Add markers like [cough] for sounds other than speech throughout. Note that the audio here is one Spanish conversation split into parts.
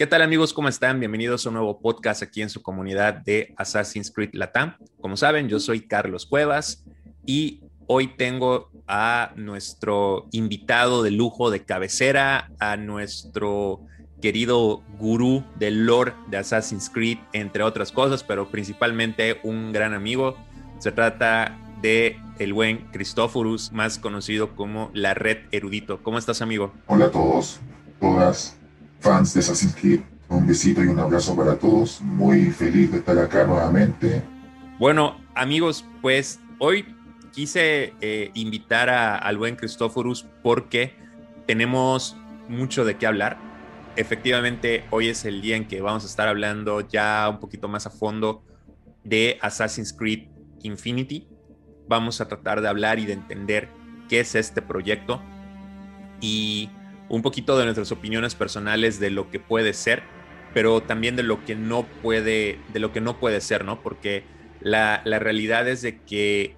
¿Qué tal amigos? ¿Cómo están? Bienvenidos a un nuevo podcast aquí en su comunidad de Assassin's Creed Latam. Como saben, yo soy Carlos Cuevas y hoy tengo a nuestro invitado de lujo de cabecera, a nuestro querido gurú del lore de Assassin's Creed, entre otras cosas, pero principalmente un gran amigo. Se trata de el buen Cristóforus, más conocido como la Red Erudito. ¿Cómo estás, amigo? Hola a todos, todas fans de Assassin's Creed. Un besito y un abrazo para todos. Muy feliz de estar acá nuevamente. Bueno, amigos, pues hoy quise eh, invitar a, al buen Cristóforus porque tenemos mucho de qué hablar. Efectivamente, hoy es el día en que vamos a estar hablando ya un poquito más a fondo de Assassin's Creed Infinity. Vamos a tratar de hablar y de entender qué es este proyecto y un poquito de nuestras opiniones personales de lo que puede ser, pero también de lo que no puede, de lo que no puede ser, ¿no? Porque la, la realidad es de que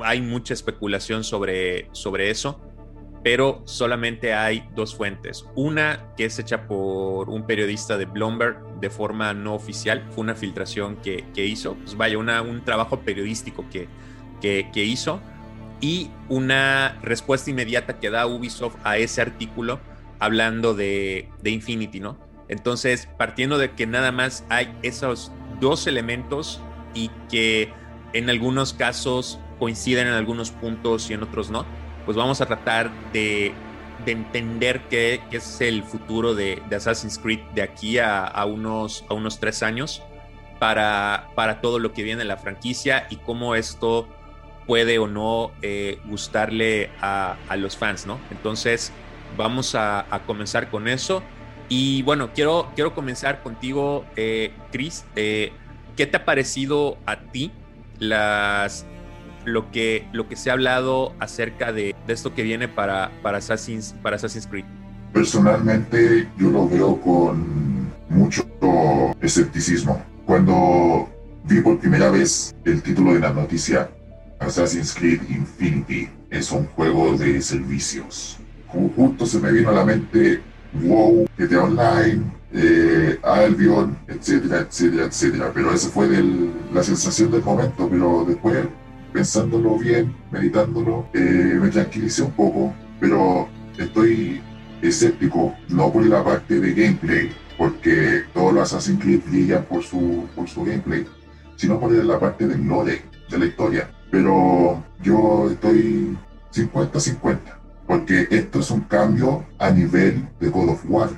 hay mucha especulación sobre, sobre eso, pero solamente hay dos fuentes. Una que es hecha por un periodista de Bloomberg de forma no oficial, fue una filtración que, que hizo, pues vaya, una, un trabajo periodístico que, que, que hizo y una respuesta inmediata que da Ubisoft a ese artículo hablando de, de, Infinity, ¿no? Entonces, partiendo de que nada más hay esos dos elementos y que en algunos casos coinciden en algunos puntos y en otros no, pues vamos a tratar de, de entender qué, qué, es el futuro de, de, Assassin's Creed de aquí a, a, unos, a unos tres años para, para todo lo que viene en la franquicia y cómo esto puede o no eh, gustarle a, a, los fans, ¿no? Entonces, vamos a, comenzar con eso. Y bueno, quiero, quiero comenzar contigo, eh, Chris. Eh, ¿Qué te ha parecido a ti las, lo, que, lo que se ha hablado acerca de, de esto que viene para, para, Assassin's, para Assassin's Creed? Personalmente, yo lo veo con mucho escepticismo. Cuando vi por primera vez el título de la noticia, Assassin's Creed Infinity es un juego de servicios. Justo se me vino a la mente WoW, GTA Online, eh, Albion, etcétera, etcétera, etcétera. Pero esa fue del, la sensación del momento, pero después, pensándolo bien, meditándolo, eh, me tranquilicé un poco, pero estoy escéptico, no por la parte de gameplay, porque todos los Assassin's Creed brillan por su, por su gameplay, sino por la parte del lore, de la historia pero yo estoy 50-50, porque esto es un cambio a nivel de God of War,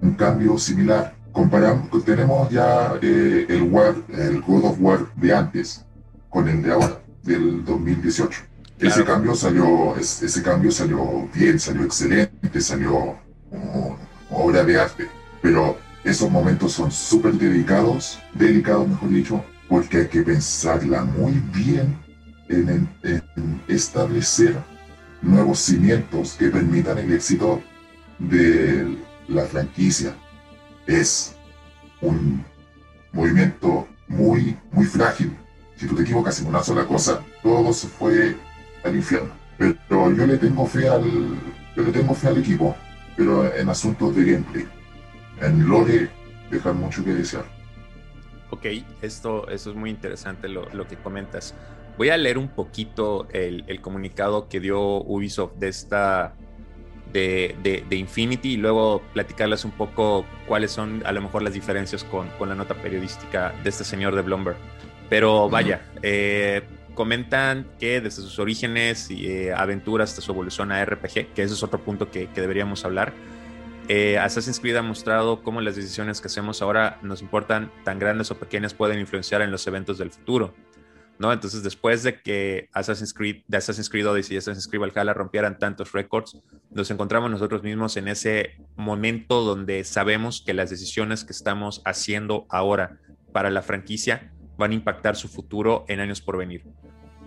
un cambio similar. Comparamos, tenemos ya eh, el, War, el God of War de antes con el de ahora, del 2018. Claro. Ese cambio salió, ese cambio salió bien, salió excelente, salió como obra de arte, pero esos momentos son súper dedicados, delicados mejor dicho, porque hay que pensarla muy bien en, establecer nuevos cimientos que permitan el éxito de la franquicia. Es un movimiento muy, muy frágil. Si tú te equivocas en una sola cosa, todo se fue al infierno. Pero yo le tengo fe al, yo le tengo fe al equipo, pero en asuntos de gameplay, en lore, dejan mucho que desear. Ok, esto, esto es muy interesante lo, lo que comentas. Voy a leer un poquito el, el comunicado que dio Ubisoft de esta de, de, de, Infinity y luego platicarles un poco cuáles son a lo mejor las diferencias con, con la nota periodística de este señor de Bloomberg. Pero vaya, eh, comentan que desde sus orígenes y eh, aventuras hasta su evolución a RPG, que ese es otro punto que, que deberíamos hablar, eh, Assassin's Creed ha mostrado cómo las decisiones que hacemos ahora nos importan, tan grandes o pequeñas, pueden influenciar en los eventos del futuro. Entonces, después de que Assassin's Creed, de Assassin's Creed Odyssey y Assassin's Creed Valhalla rompieran tantos récords, nos encontramos nosotros mismos en ese momento donde sabemos que las decisiones que estamos haciendo ahora para la franquicia van a impactar su futuro en años por venir.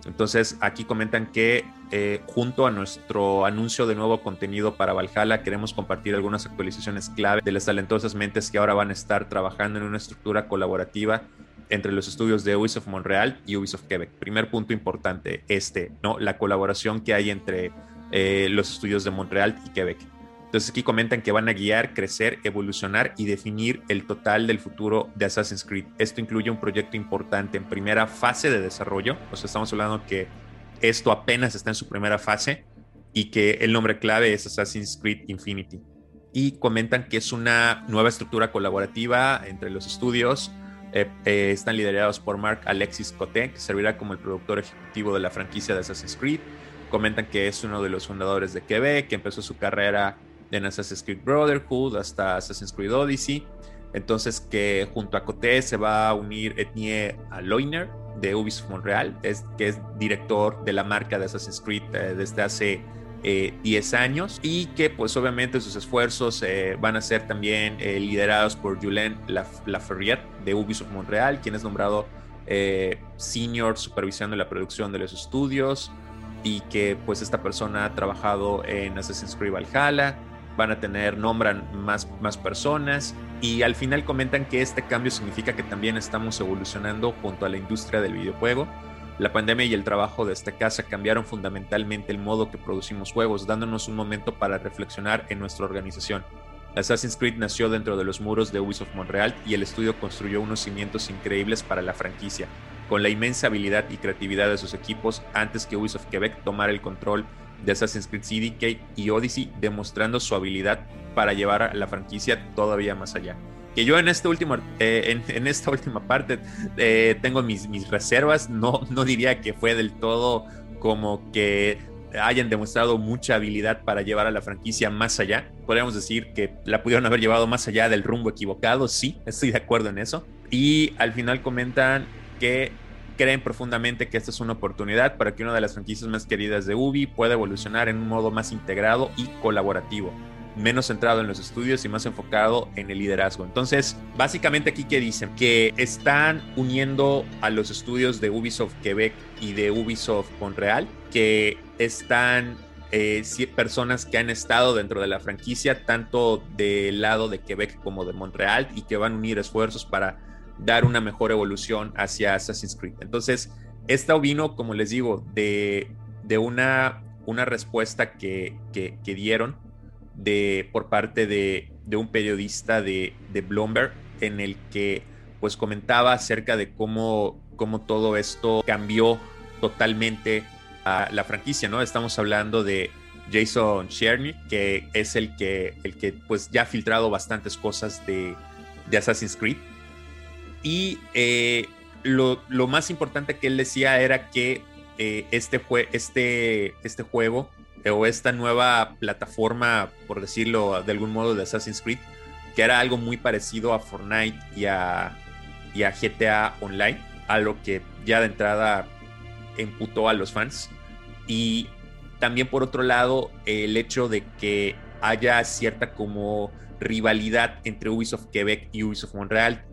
Entonces, aquí comentan que eh, junto a nuestro anuncio de nuevo contenido para Valhalla, queremos compartir algunas actualizaciones clave de las talentosas mentes que ahora van a estar trabajando en una estructura colaborativa entre los estudios de Ubisoft Montreal y Ubisoft Quebec. Primer punto importante, este, ¿no? La colaboración que hay entre eh, los estudios de Montreal y Quebec. Entonces aquí comentan que van a guiar, crecer, evolucionar y definir el total del futuro de Assassin's Creed. Esto incluye un proyecto importante en primera fase de desarrollo, o sea, estamos hablando que esto apenas está en su primera fase y que el nombre clave es Assassin's Creed Infinity. Y comentan que es una nueva estructura colaborativa entre los estudios. Eh, eh, están liderados por Mark Alexis Cote, que servirá como el productor ejecutivo de la franquicia de Assassin's Creed. Comentan que es uno de los fundadores de Quebec, que empezó su carrera de Assassin's Creed Brotherhood hasta Assassin's Creed Odyssey. Entonces que junto a Coté se va a unir Ethnie Aloiner de Ubisoft Montreal, que es director de la marca de Assassin's Creed eh, desde hace 10 eh, años y que pues obviamente sus esfuerzos eh, van a ser también liderados por Julien Laferrière de Ubisoft Montreal, quien es nombrado senior supervisando la producción de los estudios y que pues esta persona ha trabajado en Assassin's Creed Valhalla, van a tener, nombran más, más personas y al final comentan que este cambio significa que también estamos evolucionando junto a la industria del videojuego. La pandemia y el trabajo de esta casa cambiaron fundamentalmente el modo que producimos juegos, dándonos un momento para reflexionar en nuestra organización. Assassin's Creed nació dentro de los muros de Ubisoft Montreal y el estudio construyó unos cimientos increíbles para la franquicia, con la inmensa habilidad y creatividad de sus equipos antes que Ubisoft Quebec tomara el control de Assassin's Creed Syndicate y Odyssey, demostrando su habilidad para llevar a la franquicia todavía más allá. Que yo en, este último, eh, en, esta última parte eh, tengo mis, mis reservas, no, no diría que fue del todo como que hayan demostrado mucha habilidad para llevar a la franquicia más allá. Podríamos decir que la pudieron haber llevado más allá del rumbo equivocado, sí, estoy de acuerdo en eso. Y al final comentan que creen profundamente que esta es una oportunidad para que una de las franquicias más queridas de Ubi pueda evolucionar en un modo más integrado y colaborativo, menos centrado en los estudios y más enfocado en el liderazgo. Entonces, básicamente aquí que dicen que están uniendo a los estudios de Ubisoft Quebec y de Ubisoft Montreal, que están eh, personas que han estado dentro de la franquicia, tanto del lado de Quebec como de Montreal, y que van a unir esfuerzos para dar una mejor evolución hacia Assassin's Creed. Entonces, esta vino, como les digo, de, una, una respuesta que, dieron de, por parte de, un periodista de, Bloomberg en el que pues comentaba acerca de cómo, cómo todo esto cambió totalmente a la franquicia, ¿no? Estamos hablando de Jason Cherny, que es el que, el que pues ya ha filtrado bastantes cosas de, de Assassin's Creed y eh, lo, más importante que él decía era que eh, este, este, este juego o esta nueva plataforma, por decirlo de algún modo, de Assassin's Creed, que era algo muy parecido a Fortnite y a, y a GTA Online, algo que ya de entrada emputó a los fans. Y también por otro lado, el hecho de que haya cierta como rivalidad entre Ubisoft Quebec y Ubisoft Montreal,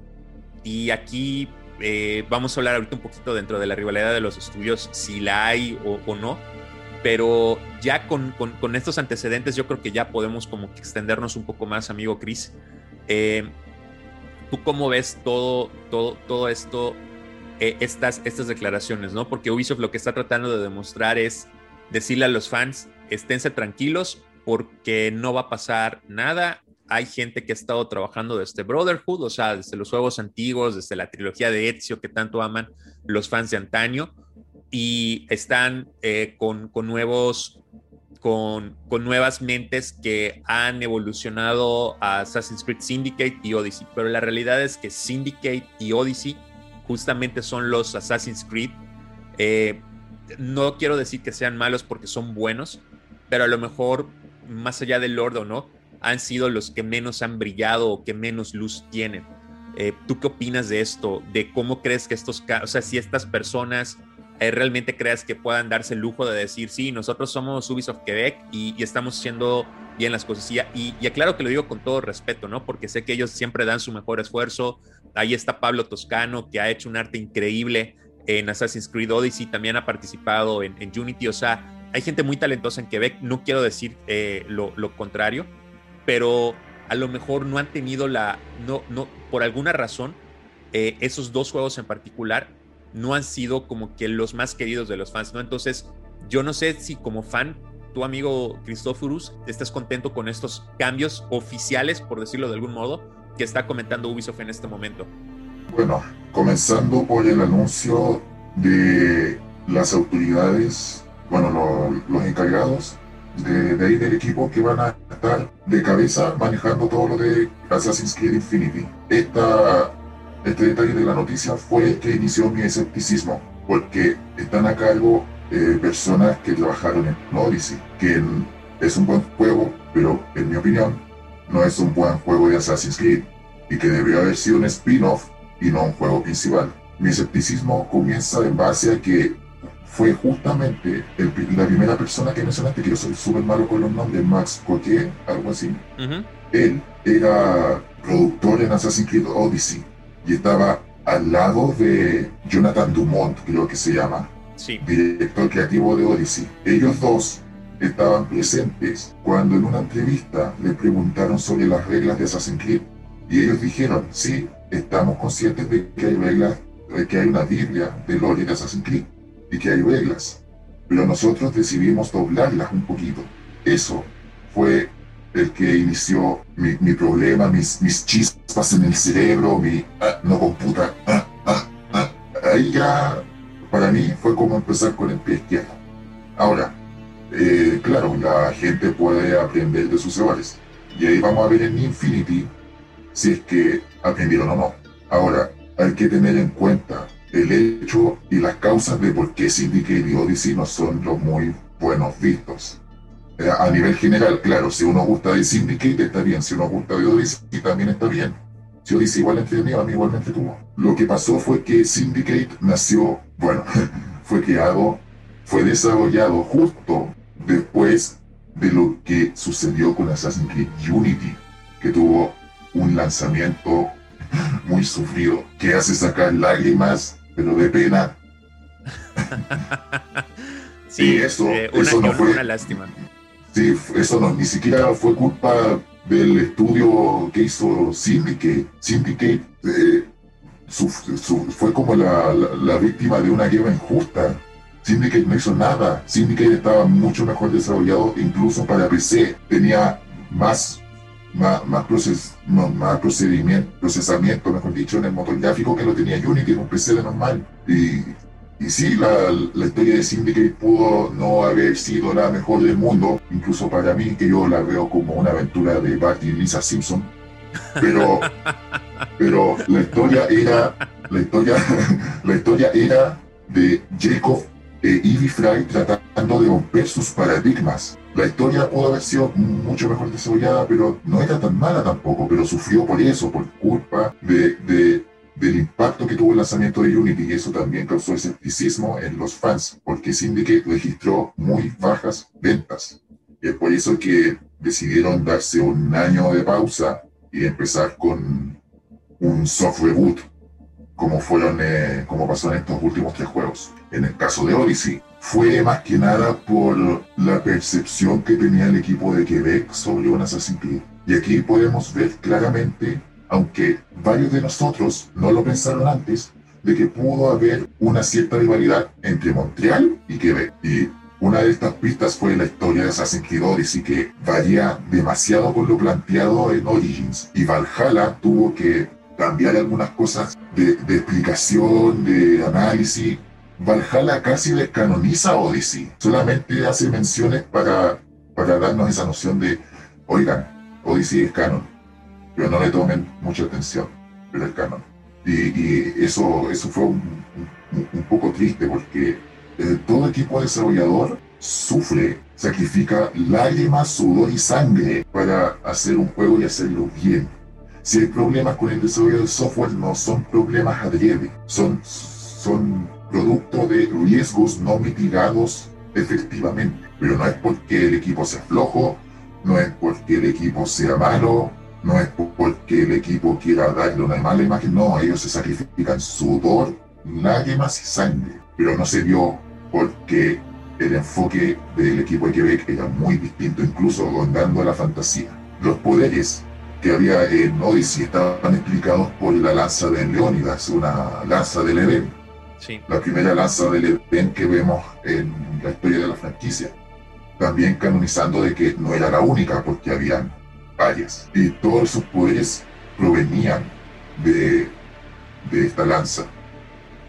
y aquí eh, vamos a hablar ahorita un poquito dentro de la rivalidad de los estudios, si la hay o, no. Pero ya con, con, estos antecedentes yo creo que ya podemos como que extendernos un poco más, amigo Chris. Eh, ¿Tú cómo ves todo, todo, todo esto, eh, estas, estas declaraciones, no? Porque Ubisoft lo que está tratando de demostrar es decirle a los fans, esténse tranquilos porque no va a pasar nada hay gente que ha estado trabajando desde Brotherhood, o sea, desde los juegos antiguos, desde la trilogía de Ezio que tanto aman los fans de antaño, y están eh, con, nuevos, con, con, nuevas mentes que han evolucionado a Assassin's Creed Syndicate y Odyssey. Pero la realidad es que Syndicate y Odyssey justamente son los Assassin's Creed. Eh, no quiero decir que sean malos porque son buenos, pero a lo mejor más allá del Lord o no, han sido los que menos han brillado o que menos luz tienen. Eh, ¿Tú qué opinas de esto? ¿De cómo crees que estos, o sea, si estas personas eh, realmente creas que puedan darse el lujo de decir, sí, nosotros somos Ubisoft Quebec y, estamos haciendo bien las cosas? Y, y, aclaro que lo digo con todo respeto, ¿no? Porque sé que ellos siempre dan su mejor esfuerzo. Ahí está Pablo Toscano, que ha hecho un arte increíble en Assassin's Creed Odyssey, también ha participado en, Unity, o sea, hay gente muy talentosa en Quebec, no quiero decir eh, lo, lo contrario, pero a lo mejor no han tenido la, no, no, por alguna razón, eh, esos dos juegos en particular no han sido como que los más queridos de los fans, ¿no? Entonces, yo no sé si como fan tu amigo Christophorus, estás contento con estos cambios oficiales, por decirlo de algún modo, que está comentando Ubisoft en este momento. Bueno, comenzando por el anuncio de las autoridades, bueno, los encargados de, ahí del equipo que van a estar de cabeza manejando todo lo de Assassin's Creed Infinity. Esta, este detalle de la noticia fue el que inició mi escepticismo, porque están a cargo eh, personas que trabajaron en Odyssey, que es un buen juego, pero en mi opinión no es un buen juego de Assassin's Creed y que debería haber sido un spin-off y no un juego principal. Mi escepticismo comienza en base a que fue justamente la primera persona que mencionaste, que yo soy súper malo con los nombres, Max Coquet, algo así. Él era productor en Assassin's Creed Odyssey y estaba al lado de Jonathan Dumont, creo que se llama, director creativo de Odyssey. Ellos dos estaban presentes cuando en una entrevista le preguntaron sobre las reglas de Assassin's Creed y ellos dijeron, sí, estamos conscientes de que hay reglas, de que hay una Biblia de lore de Assassin's Creed y que hay reglas, pero nosotros decidimos doblarlas un poquito. Eso fue el que inició mi, problema, mis, mis chispas en el cerebro, mi ah, no computa. Ah, ah, Ahí ya, para mí, fue como empezar con el pie izquierdo. Ahora, eh, claro, la gente puede aprender de sus errores. Y ahí vamos a ver en Infinity si es que aprendieron o no. Ahora, hay que tener en cuenta el hecho y las causas de por qué Syndicate y Odyssey no son los muy buenos vistos. Eh, a nivel general, claro, si uno gusta de Syndicate está bien, si uno gusta de Odyssey también está bien. Si Odyssey igual entretenido, a mí igualmente tuvo. Lo que pasó fue que Syndicate nació, bueno, [laughs] fue creado, fue desarrollado justo después de lo que sucedió con Assassin's Creed Unity, que tuvo un lanzamiento [laughs] muy sufrido, que hace sacar lágrimas, pero de pena. [laughs] sí, eso, eh, eso no fue una lástima. Sí, eso no, ni siquiera fue culpa del estudio que hizo Syndicate. Syndicate eh, fue como la, la, víctima de una guerra injusta. Syndicate no hizo nada. Syndicate estaba mucho mejor desarrollado, incluso para PC. Tenía más más, más, proces, más procedimiento, procesamiento, mejor dicho, en el motor gráfico que lo tenía Unity en un PC de normal. Y sí, la, la, historia de Syndicate pudo no haber sido la mejor del mundo, incluso para mí, que yo la veo como una aventura de Bart y Lisa Simpson. Pero, [laughs] pero la historia era, la historia, [laughs] la historia era de Jacob e Ivy Fry tratando de romper sus paradigmas la historia pudo haber sido mucho mejor desarrollada, pero no era tan mala tampoco, pero sufrió por eso, por culpa de, del impacto que tuvo el lanzamiento de Unity y eso también causó escepticismo en los fans, porque Syndicate registró muy bajas ventas. Y es por eso que decidieron darse un año de pausa y empezar con un soft reboot, como fueron, eh, como pasó en estos últimos tres juegos. En el caso de Odyssey, fue más que nada por la percepción que tenía el equipo de Quebec sobre un Assassin's. Y aquí podemos ver claramente, aunque varios de nosotros no lo pensaron antes, de que pudo haber una cierta rivalidad entre Montreal y Quebec. Y una de estas pistas fue la historia de Assassin's Creed Odyssey que varía demasiado con lo planteado en Origins. Y Valhalla tuvo que cambiar algunas cosas de, explicación, de análisis, Valhalla casi descanoniza a Odyssey, solamente hace menciones para, para darnos esa noción de, oigan, Odyssey es canon, pero no le tomen mucha atención, pero es canon. Y, eso, eso fue un, poco triste porque eh, todo equipo desarrollador sufre, sacrifica lágrimas, sudor y sangre para hacer un juego y hacerlo bien. Si hay problemas con el desarrollo de software, no son problemas adrede, son, son producto de riesgos no mitigados efectivamente. Pero no es porque el equipo sea flojo, no es porque el equipo sea malo, no es porque el equipo quiera darle una mala imagen, no, ellos se sacrifican sudor, lágrimas y sangre. Pero no se vio porque el enfoque del equipo de Quebec era muy distinto, incluso rondando la fantasía. Los poderes que había en Odyssey estaban explicados por la lanza de Leónidas, una lanza del Edén la primera lanza del Edén que vemos en la historia de la franquicia. también canonizando de que no era la única, porque habían varias. Y todos esos poderes provenían de, de esta lanza.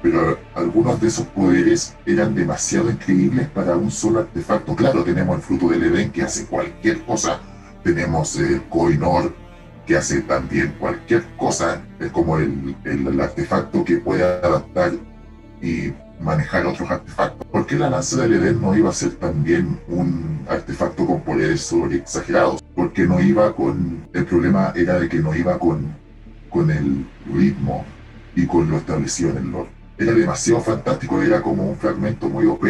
Pero algunos de esos poderes eran demasiado increíbles para un solo artefacto. Claro, tenemos el fruto del Edén que hace cualquier cosa. Tenemos el Koinor que hace también cualquier cosa. Es como el, el, artefacto que puede adaptar y manejar otros artefactos. ¿Por qué la lanza del Edén no iba a ser también un artefacto con poderes sobre exagerados? Porque no iba con... El problema era de que no iba con, con el ritmo y con lo establecido en el lore. Era demasiado fantástico, era como un fragmento muy OP.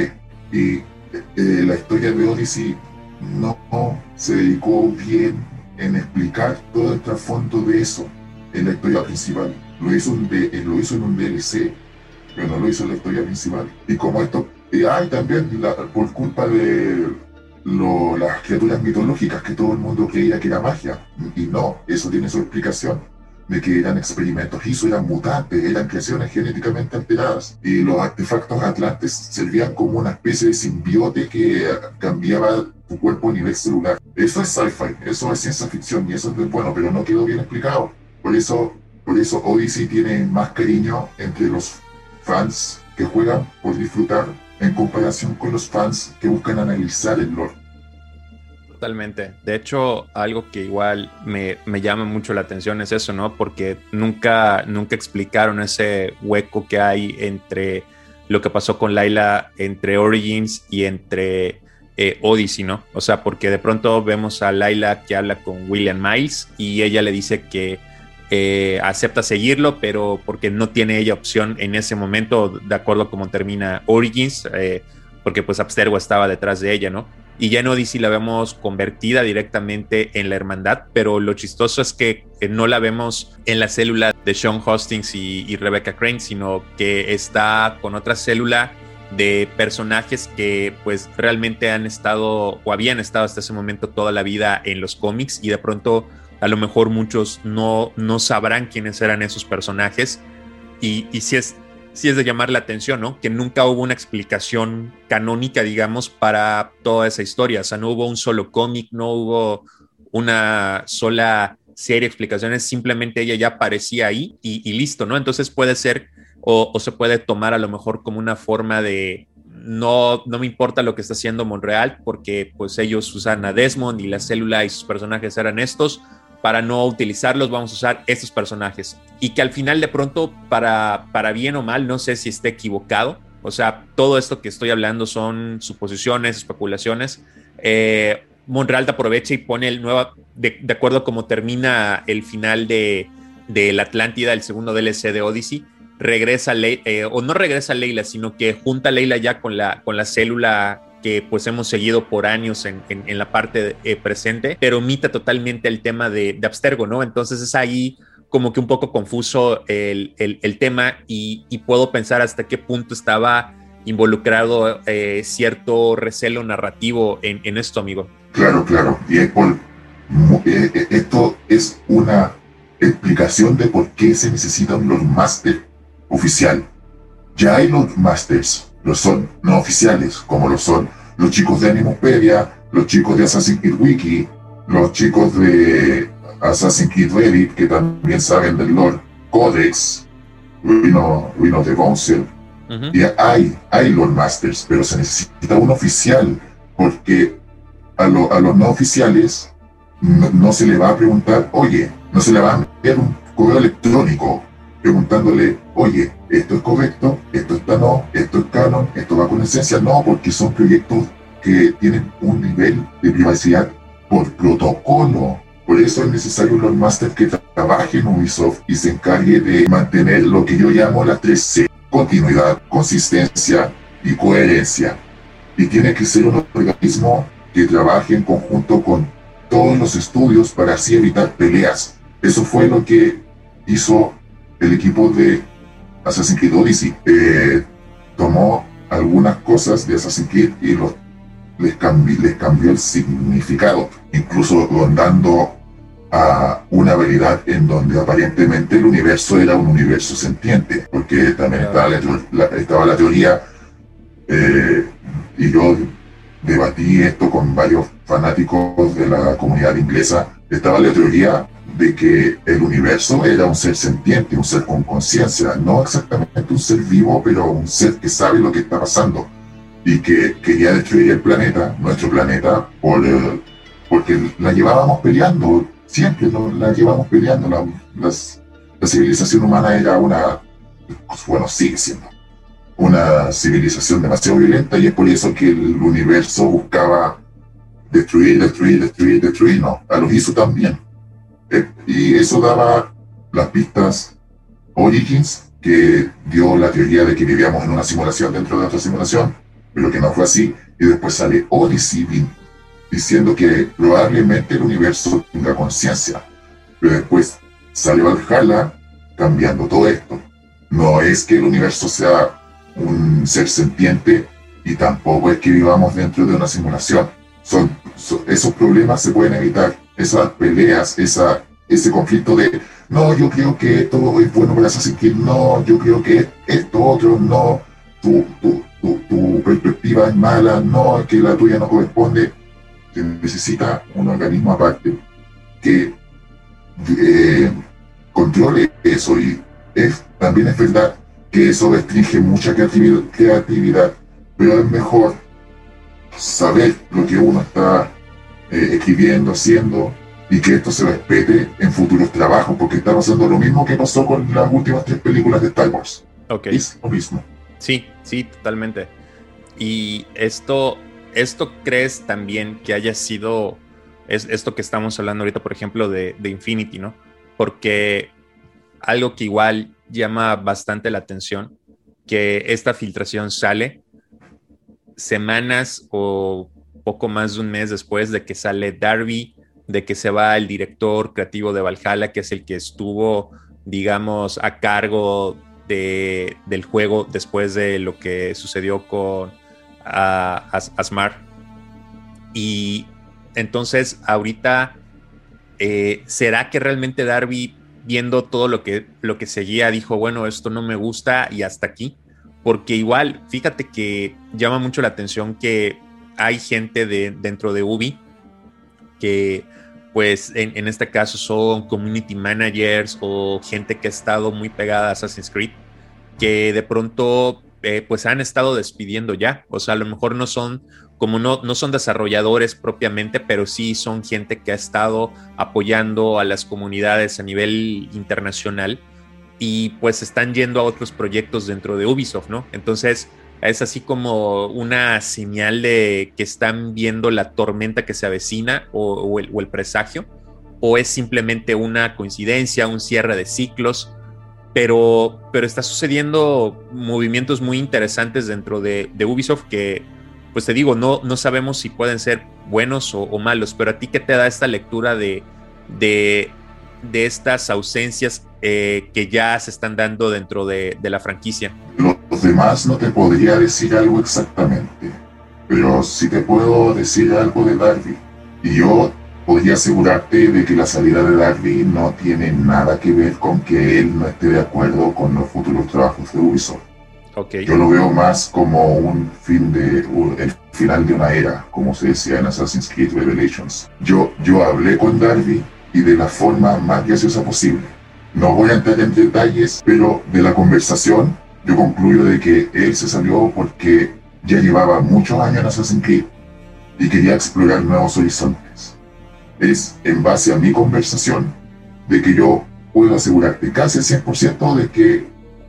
Y eh, la historia de Odyssey no se dedicó bien en explicar todo el trasfondo de eso en la historia principal. Lo hizo, un de, lo hizo en un DLC, pero no lo hizo en la historia principal. Y como esto, y hay también por culpa de lo, las criaturas mitológicas que todo el mundo creía que era magia. Y no, eso tiene su explicación de que eran experimentos hizo, eran mutantes, eran creaciones genéticamente alteradas. Y los artefactos atlantes servían como una especie de simbiote que cambiaba tu cuerpo a nivel celular. Eso es sci-fi, eso es ciencia ficción y eso es bueno, pero no quedó bien explicado. Por eso, por eso Odyssey tiene más cariño entre los fans que juegan por disfrutar en comparación con los fans que buscan analizar el lore. Totalmente. De hecho, algo que igual me, me, llama mucho la atención es eso, ¿no? Porque nunca, nunca explicaron ese hueco que hay entre lo que pasó con Layla, entre Origins y entre eh, Odyssey, ¿no? O sea, porque de pronto vemos a Layla que habla con William Miles y ella le dice que eh, acepta seguirlo, pero porque no tiene ella opción en ese momento, de acuerdo a cómo termina Origins, eh, porque pues Abstergo estaba detrás de ella, ¿no? y ya en Odyssey la vemos convertida directamente en la hermandad, pero lo chistoso es que no la vemos en la célula de Sean Hostings y, Rebecca Crane, sino que está con otra célula de personajes que pues realmente han estado o habían estado hasta ese momento toda la vida en los cómics y de pronto a lo mejor muchos no, no sabrán quiénes eran esos personajes y, y si es sí es de llamar la atención, ¿no? Que nunca hubo una explicación canónica, digamos, para toda esa historia. O sea, no hubo un solo cómic, no hubo una sola serie de explicaciones, simplemente ella ya aparecía ahí y, listo, ¿no? Entonces puede ser o, se puede tomar a lo mejor como una forma de no, no me importa lo que está haciendo Monreal porque pues ellos usan a Desmond y la célula y sus personajes eran estos, para no utilizarlos, vamos a usar estos personajes. Y que al final de pronto, para, para bien o mal, no sé si esté equivocado. O sea, todo esto que estoy hablando son suposiciones, especulaciones. Eh, Monreal aprovecha y pone el nuevo, de, acuerdo a cómo termina el final de, de la Atlántida, el segundo DLC de Odyssey, regresa, eh, o no regresa Leila, sino que junta a Leila ya con la, con la célula que pues hemos seguido por años en, en, la parte eh, presente, pero omita totalmente el tema de, de, Abstergo, ¿no? Entonces es ahí como que un poco confuso el, el, tema y, puedo pensar hasta qué punto estaba involucrado eh, cierto recelo narrativo en, en, esto, amigo. Claro, claro. Y eh, esto es una explicación de por qué se necesitan los máster oficial. Ya hay los masters lo son no oficiales, como lo son los chicos de Animuspedia, los chicos de Assassin's Creed Wiki, los chicos de Assassin's Creed Reddit, que también saben del lore, Codex, Ruino, de Bonsel. Y hay, hay Lord Masters, pero se necesita un oficial, porque a, a los no oficiales no, no, se le va a preguntar, oye, no se le va a enviar un correo electrónico preguntándole, oye, esto es correcto, esto está no, esto es canon, esto va con esencia, no, porque son proyectos que tienen un nivel de privacidad por protocolo. Por eso es necesario un máster que trabaje en Ubisoft y se encargue de mantener lo que yo llamo la 3C, continuidad, consistencia y coherencia. Y tiene que ser un organismo que trabaje en conjunto con todos los estudios para así evitar peleas. Eso fue lo que hizo el equipo de Assassin's Creed Odyssey eh, tomó algunas cosas de Assassin's Creed y los, les, cambió, les cambió el significado, incluso dando a una variedad en donde aparentemente el universo era un universo sentiente, porque también estaba la, estaba la teoría, eh, y yo debatí esto con varios fanáticos de la comunidad inglesa, estaba la teoría de que el universo era un ser sentiente, un ser con conciencia, no exactamente un ser vivo, pero un ser que sabe lo que está pasando y que quería destruir el planeta, nuestro planeta, por, eh, porque la llevábamos peleando, siempre la llevábamos peleando. La, la civilización humana era una, bueno, sigue siendo una civilización demasiado violenta y es por eso que el universo buscaba destruir, destruir, destruir, destruir, no, a los hizo también. Y eso daba las pistas Origins, que dio la teoría de que vivíamos en una simulación dentro de otra simulación, pero que no fue así. Y después sale Odyssey diciendo que probablemente el universo tenga conciencia. Pero después sale Valhalla cambiando todo esto. No es que el universo sea un ser sentiente y tampoco es que vivamos dentro de una simulación. Son, esos problemas se pueden evitar, esas peleas, esa, ese conflicto de no, yo creo que esto es bueno para Assassin's Creed, no, yo creo que esto otro, no, tu, tu, tu, perspectiva es mala, no, que la tuya no corresponde. Se necesita un organismo aparte que eh, controle eso y es, también es verdad que eso restringe mucha creatividad, creatividad, pero es mejor saber lo que uno está eh, escribiendo, haciendo y que esto se respete en futuros trabajos, porque está pasando lo mismo que pasó con las últimas tres películas de Star Wars. Ok. Es lo mismo. Sí, sí, totalmente. Y esto, esto crees también que haya sido es esto que estamos hablando ahorita, por ejemplo, de, de Infinity, ¿no? Porque algo que igual llama bastante la atención, que esta filtración sale semanas o poco más de un mes después de que sale Darby, de que se va el director creativo de Valhalla, que es el que estuvo, digamos, a cargo de, del juego después de lo que sucedió con Asmar. Y entonces ahorita, eh, ¿será que realmente Darby viendo todo lo que, lo que seguía, dijo, bueno, esto no me gusta y hasta aquí. Porque igual, fíjate que llama mucho la atención que hay gente de, dentro de Ubi que, pues, en, este caso son community managers o gente que ha estado muy pegada a Assassin's Creed, que de pronto, eh, pues, han estado despidiendo ya. O sea, a lo mejor no son como no, no son desarrolladores propiamente, pero sí son gente que ha estado apoyando a las comunidades a nivel internacional y pues están yendo a otros proyectos dentro de Ubisoft, ¿no? Entonces es así como una señal de que están viendo la tormenta que se avecina o, el, presagio, o es simplemente una coincidencia, un cierre de ciclos, pero, pero está sucediendo movimientos muy interesantes dentro de, Ubisoft que pues te digo, no, no sabemos si pueden ser buenos o, malos, pero a ti qué te da esta lectura de, de, estas ausencias eh, que ya se están dando dentro de, la franquicia. Los demás no te podría decir algo exactamente, pero sí te puedo decir algo de Darby. Y yo podría asegurarte de que la salida de Darby no tiene nada que ver con que él no esté de acuerdo con los futuros trabajos de Ubisoft. Yo lo veo más como un fin de el final de una era, como se decía en Assassin's Creed Revelations. Yo, yo hablé con Darby y de la forma más graciosa posible. No voy a entrar en detalles, pero de la conversación yo concluyo de que él se salió porque ya llevaba muchos años en Assassin's Creed y quería explorar nuevos horizontes. Es en base a mi conversación de que yo puedo asegurarte casi al 100% de que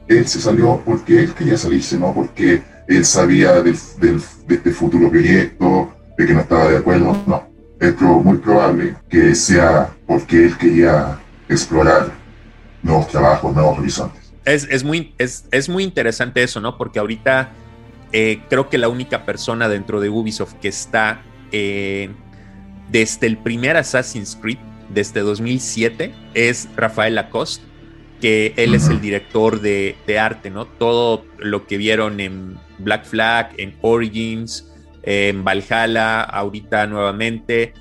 él se salió porque él quería salirse, no porque él sabía del, del, de este futuro proyecto, de que no estaba de acuerdo, no. Es muy probable que sea porque él quería explorar nuevos trabajos, nuevos horizontes. Es, es muy, es, es, muy interesante eso, ¿no? Porque ahorita eh, creo que la única persona dentro de Ubisoft que está eh, desde el primer Assassin's Creed, desde 2007, es Rafael Lacoste que él es el director de, arte, ¿no? Todo lo que vieron en Black Flag, en Origins, en Valhalla, ahorita nuevamente,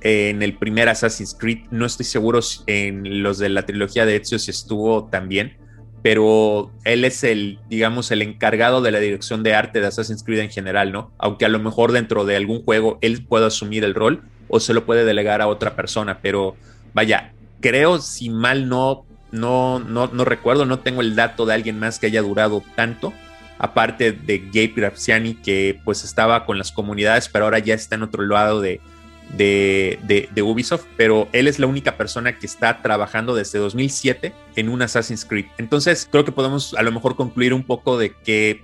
en el primer Assassin's Creed, no estoy seguro en los de la trilogía de Ezio si estuvo también, pero él es el, digamos, el encargado de la dirección de arte de Assassin's Creed en general, ¿no? Aunque a lo mejor dentro de algún juego él pueda asumir el rol o se lo puede delegar a otra persona, pero vaya, creo si mal no, no, no, no recuerdo, no tengo el dato de alguien más que haya durado tanto, aparte de Gabe Graziani, que pues estaba con las comunidades, pero ahora ya está en otro lado de, de, Ubisoft, pero él es la única persona que está trabajando desde 2007 en un Assassin's Creed. Entonces creo que podemos a lo mejor concluir un poco de que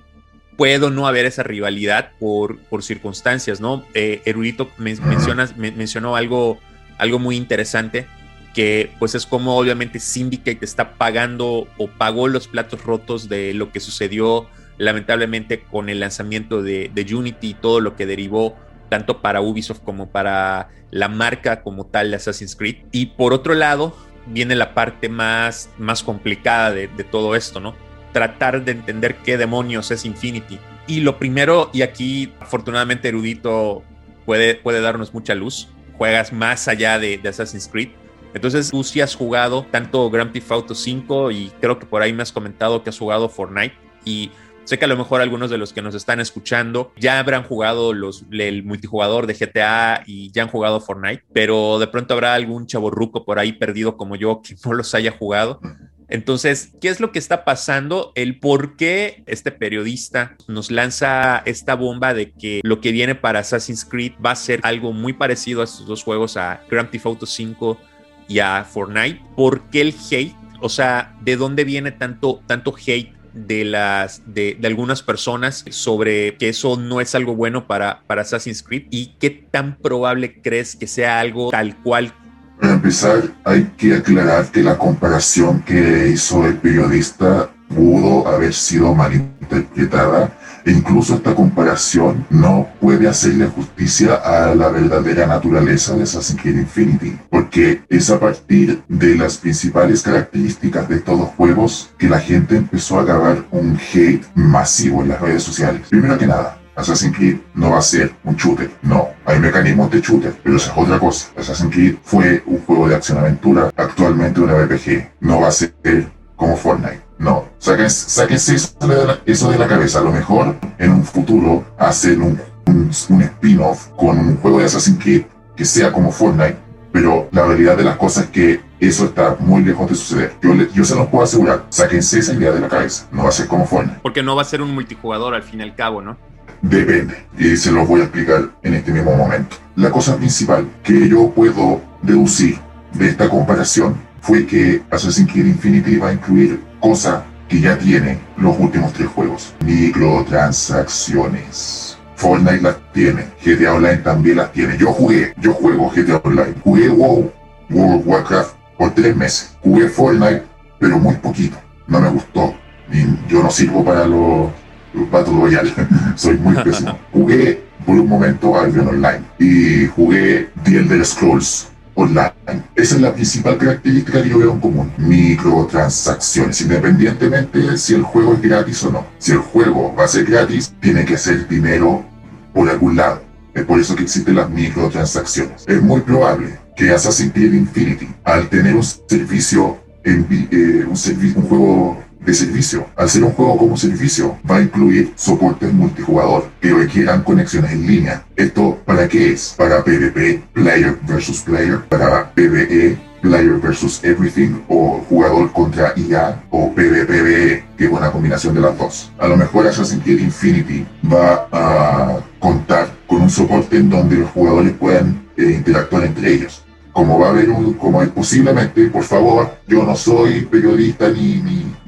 puedo no haber esa rivalidad por, por circunstancias, ¿no? Eh, Erudito mencionó algo, algo muy interesante que pues es como obviamente Syndicate está pagando o pagó los platos rotos de lo que sucedió lamentablemente con el lanzamiento de, de Unity y todo lo que derivó tanto para Ubisoft como para la marca como tal de Assassin's Creed. Y por otro lado, viene la parte más, más complicada de, todo esto, ¿no? Tratar de entender qué demonios es Infinity. Y lo primero, y aquí afortunadamente Erudito puede, puede darnos mucha luz, juegas más allá de, de Assassin's Creed. Entonces tú sí has jugado tanto Grand Theft Auto 5 y creo que por ahí me has comentado que has jugado Fortnite y Sé que a lo mejor algunos de los que nos están escuchando ya habrán jugado los, el multijugador de GTA y ya han jugado Fortnite, pero de pronto habrá algún chaborruco por ahí perdido como yo que no los haya jugado. Entonces, ¿qué es lo que está pasando? El por qué este periodista nos lanza esta bomba de que lo que viene para Assassin's Creed va a ser algo muy parecido a estos dos juegos, a Grand Theft Auto 5 y a Fortnite. ¿Por qué el hate? O sea, ¿de dónde viene tanto, tanto hate de las de, algunas personas sobre que eso no es algo bueno para, para Assassin's Creed y qué tan probable crees que sea algo tal cual para empezar, hay que aclarar que la comparación que hizo el periodista pudo haber sido malinterpretada incluso esta comparación no puede hacerle justicia a la verdadera naturaleza de Assassin's Creed Infinity, porque es a partir de las principales características de estos dos juegos que la gente empezó a agarrar un hate masivo en las redes sociales. Primero que nada, Assassin's Creed no va a ser un shooter, no. Hay mecanismos de shooter, pero eso es otra cosa. Assassin's Creed fue un juego de acción-aventura, actualmente un RPG. No va a ser como Fortnite. No, sáquense, eso, de la, cabeza. A lo mejor en un futuro hacen un, un, spin-off con un juego de Assassin's Creed que sea como Fortnite, pero la realidad de las cosas es que eso está muy lejos de suceder. Yo, yo se los puedo asegurar, sáquense esa idea de la cabeza. No va a ser como Fortnite. Porque no va a ser un multijugador al fin y al cabo, ¿no? Depende, y se los voy a explicar en este mismo momento. La cosa principal que yo puedo deducir de esta comparación fue que Assassin's Creed Infinity va a incluir cosas que ya tienen los últimos tres juegos. Microtransacciones. Fortnite las tiene, GTA Online también las tiene. Yo jugué, yo juego GTA Online. Jugué WoW, World of Warcraft por tres meses. Jugué Fortnite, pero muy poquito. No me gustó. Y yo no sirvo para los, los Battle Royale. [laughs] Soy muy pésimo. [laughs] Jugué por un momento Albion Online y jugué The Elder Scrolls Esa es la principal característica que yo veo en común. Microtransacciones, independientemente si el juego es gratis o no. Si el juego va a ser gratis, tiene que ser dinero por algún lado. Es por eso que existen las microtransacciones. Es muy probable que Assassin's Creed Infinity, al tener un servicio, en, eh, un, un juego de servicio. Al ser un juego como servicio, va a incluir soportes multijugador que requieran conexiones en línea. ¿Esto para qué es? Para PvP, Player versus Player, para PvE, Player versus Everything, o jugador contra IA, o PvPvE, que es una combinación de las dos. A lo mejor Assassin's Creed Infinity va a contar con un soporte en donde los jugadores puedan eh, interactuar entre ellos como va a haber un, como posiblemente, por favor, yo no soy periodista ni,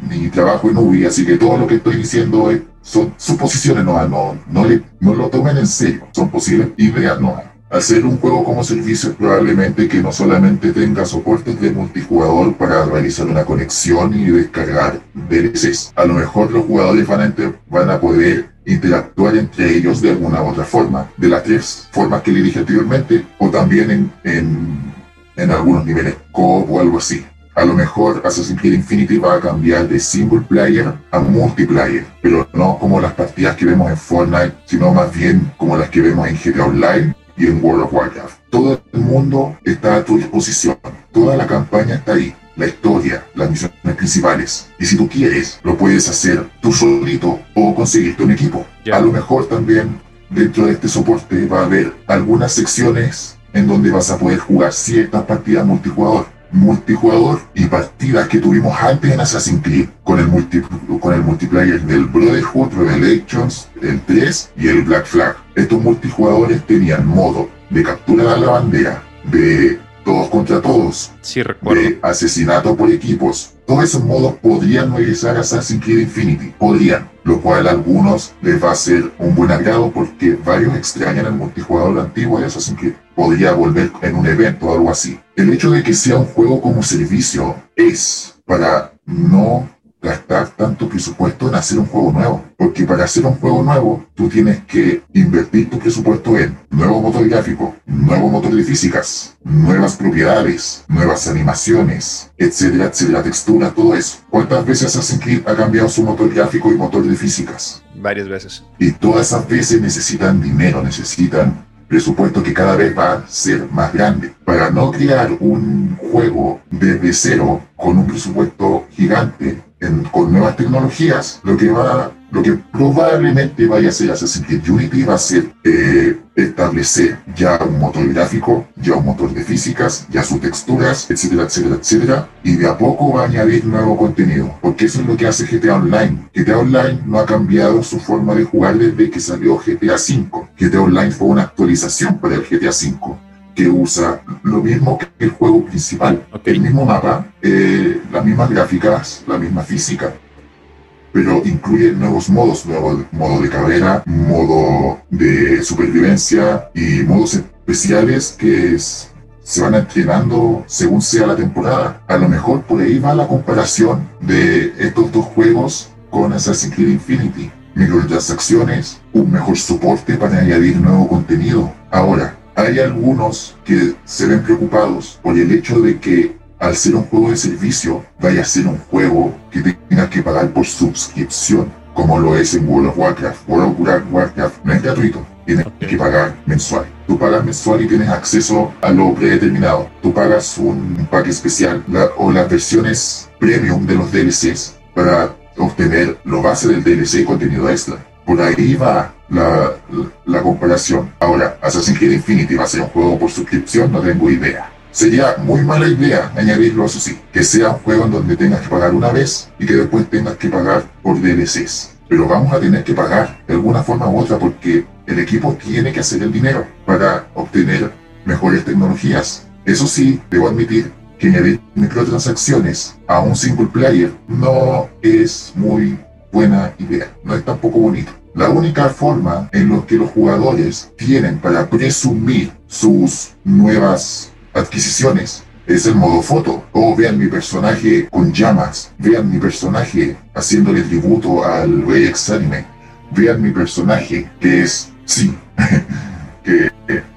ni, trabajo en UBI, así que todo lo que estoy diciendo es, son suposiciones, no, no, no, le, no lo tomen en serio, son posibles ideas, no. Hacer un juego como servicio probablemente que no solamente tenga soportes de multijugador para realizar una conexión y descargar DLCs. A lo mejor los jugadores van a, van a poder interactuar entre ellos de alguna u otra forma, de las tres formas que le dije anteriormente, o también en, en en algunos niveles co o algo así. A lo mejor Assassin's Creed Infinity va a cambiar de single player a multiplayer, pero no como las partidas que vemos en Fortnite, sino más bien como las que vemos en GTA Online y en World of Warcraft. Todo el mundo está a tu disposición, toda la campaña está ahí. la historia, las misiones principales. Y si tú quieres, lo puedes hacer tú solito o conseguirte un equipo. A lo mejor también dentro de este soporte va a haber algunas secciones en donde vas a poder jugar ciertas partidas multijugador multijugador y partidas que tuvimos antes en Assassin's Creed con el, con el multiplayer del Brotherhood, Revelations, el 3 y el Black Flag. Estos multijugadores tenían modo de captura de la bandera, de todos contra todos, sí, de asesinato por equipos. Todos esos modos podrían a Assassin's Creed Infinity, podrían, lo cual a algunos les va a ser un buen agrado porque varios extrañan el multijugador antiguo de Assassin's Creed. Podría volver en un evento o algo así. El hecho de que sea un juego como servicio es para no gastar tanto presupuesto en hacer un juego nuevo. Porque para hacer un juego nuevo, tú tienes que invertir tu presupuesto en nuevo motor gráfico, nuevo motor de físicas, nuevas propiedades, nuevas animaciones, etcétera, etcétera, textura, todo eso. ¿Cuántas veces Assassin's Creed ha cambiado su motor gráfico y motor de físicas? Varias veces. Y todas esas veces necesitan dinero, necesitan presupuesto que cada vez va a ser más grande. Para no crear un juego desde cero con un presupuesto gigante, con nuevas tecnologías, lo que va, lo que probablemente vaya a hacer Assassin's Creed Unity va a ser eh, establecer ya un motor gráfico, ya un motor de físicas, ya sus texturas, etcétera, etcétera, etcétera, y de a poco va a añadir nuevo contenido, porque eso es lo que hace GTA Online. GTA Online no ha cambiado su forma de jugar desde que salió GTA V. GTA Online fue una actualización para el GTA V que usa lo mismo que el juego principal. El mismo mapa, eh, las mismas gráficas, la misma física. Pero incluye nuevos modos, nuevo modo de carrera, modo de supervivencia y modos especiales que se van entrenando según sea la temporada. A lo mejor por ahí va la comparación de estos dos juegos con Assassin's Creed Infinity. acciones, un mejor soporte para añadir nuevo contenido. Ahora, hay algunos que se ven preocupados por el hecho de que al ser un juego de servicio vaya a ser un juego que tenga que pagar por suscripción, como lo es en World of Warcraft. World of Warcraft no es gratuito, tienes que pagar mensual. Tú pagas mensual y tienes acceso a lo predeterminado. Tú pagas un pack especial o las versiones premium de los DLCs para obtener lo base del DLC y contenido extra. Por ahí va la, la, comparación. Ahora, Assassin's Creed Infinity va a ser un juego por suscripción, no tengo idea. Sería muy mala idea añadirlo, eso sí, que sea un juego en donde tengas que pagar una vez y que después tengas que pagar por DLCs. Pero vamos a tener que pagar de alguna forma u otra porque el equipo tiene que hacer el dinero para obtener mejores tecnologías. Eso sí, debo admitir que añadir microtransacciones a un single player no es muy buena idea, no es tampoco bonito. La única forma en la que los jugadores tienen para presumir sus nuevas adquisiciones es el modo foto. O vean mi personaje con llamas, vean mi personaje haciéndole tributo al rey exánime, vean mi personaje que es, sí, [laughs] que,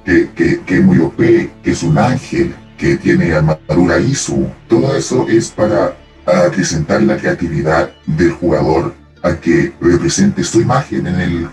que, que, es muy OP, que es un ángel, que tiene armadura ISU. Todo eso es para acrecentar la creatividad del jugador a que represente su imagen en el,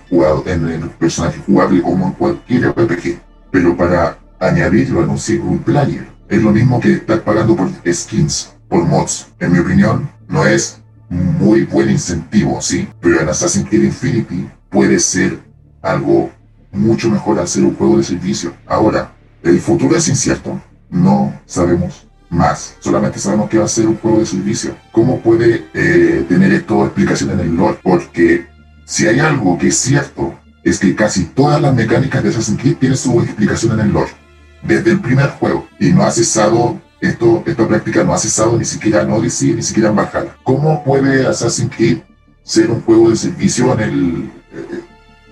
en el personaje jugable como en cualquier RPG. Pero para añadirlo en un single player, es lo mismo que estar pagando por skins, por mods. En mi opinión, no es muy buen incentivo, ¿sí? Pero en Assassin's Creed Infinity puede ser algo mucho mejor hacer un juego de servicio. Ahora, el futuro es incierto. No sabemos más. Solamente sabemos que va a ser un juego de servicio. ¿Cómo puede eh, tener esto explicación en el lore? Porque si hay algo que es cierto, es que casi todas las mecánicas de Assassin's Creed tienen su explicación en el lore. Desde el primer juego. Y no ha cesado, esto, esta práctica no ha cesado ni siquiera en Odyssey, ni siquiera en Valhalla. ¿Cómo puede Assassin's Creed ser un juego de servicio en el... Eh,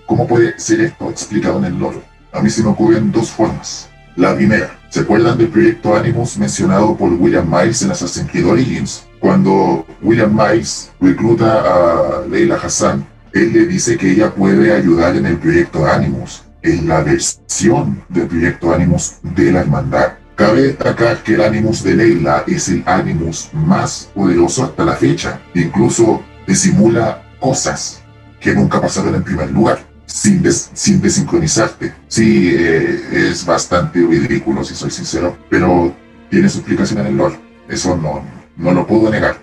¿Cómo puede ser esto explicado en el lore? A mí se me ocurren dos formas. La primera, ¿se acuerdan del proyecto Animus mencionado por William Miles en Assassin's Creed Origins? Cuando William Miles recluta a Leila Hassan, él le dice que ella puede ayudar en el proyecto Animus, en la versión del proyecto Animus de la hermandad. Cabe destacar que el Animus de Leila es el Animus más poderoso hasta la fecha. Incluso disimula cosas que nunca pasaron en primer lugar sin, sin desincronizarte. Sí, eh, es bastante ridículo, si soy sincero, pero tiene su explicación en el lore. Eso no, no lo puedo negar,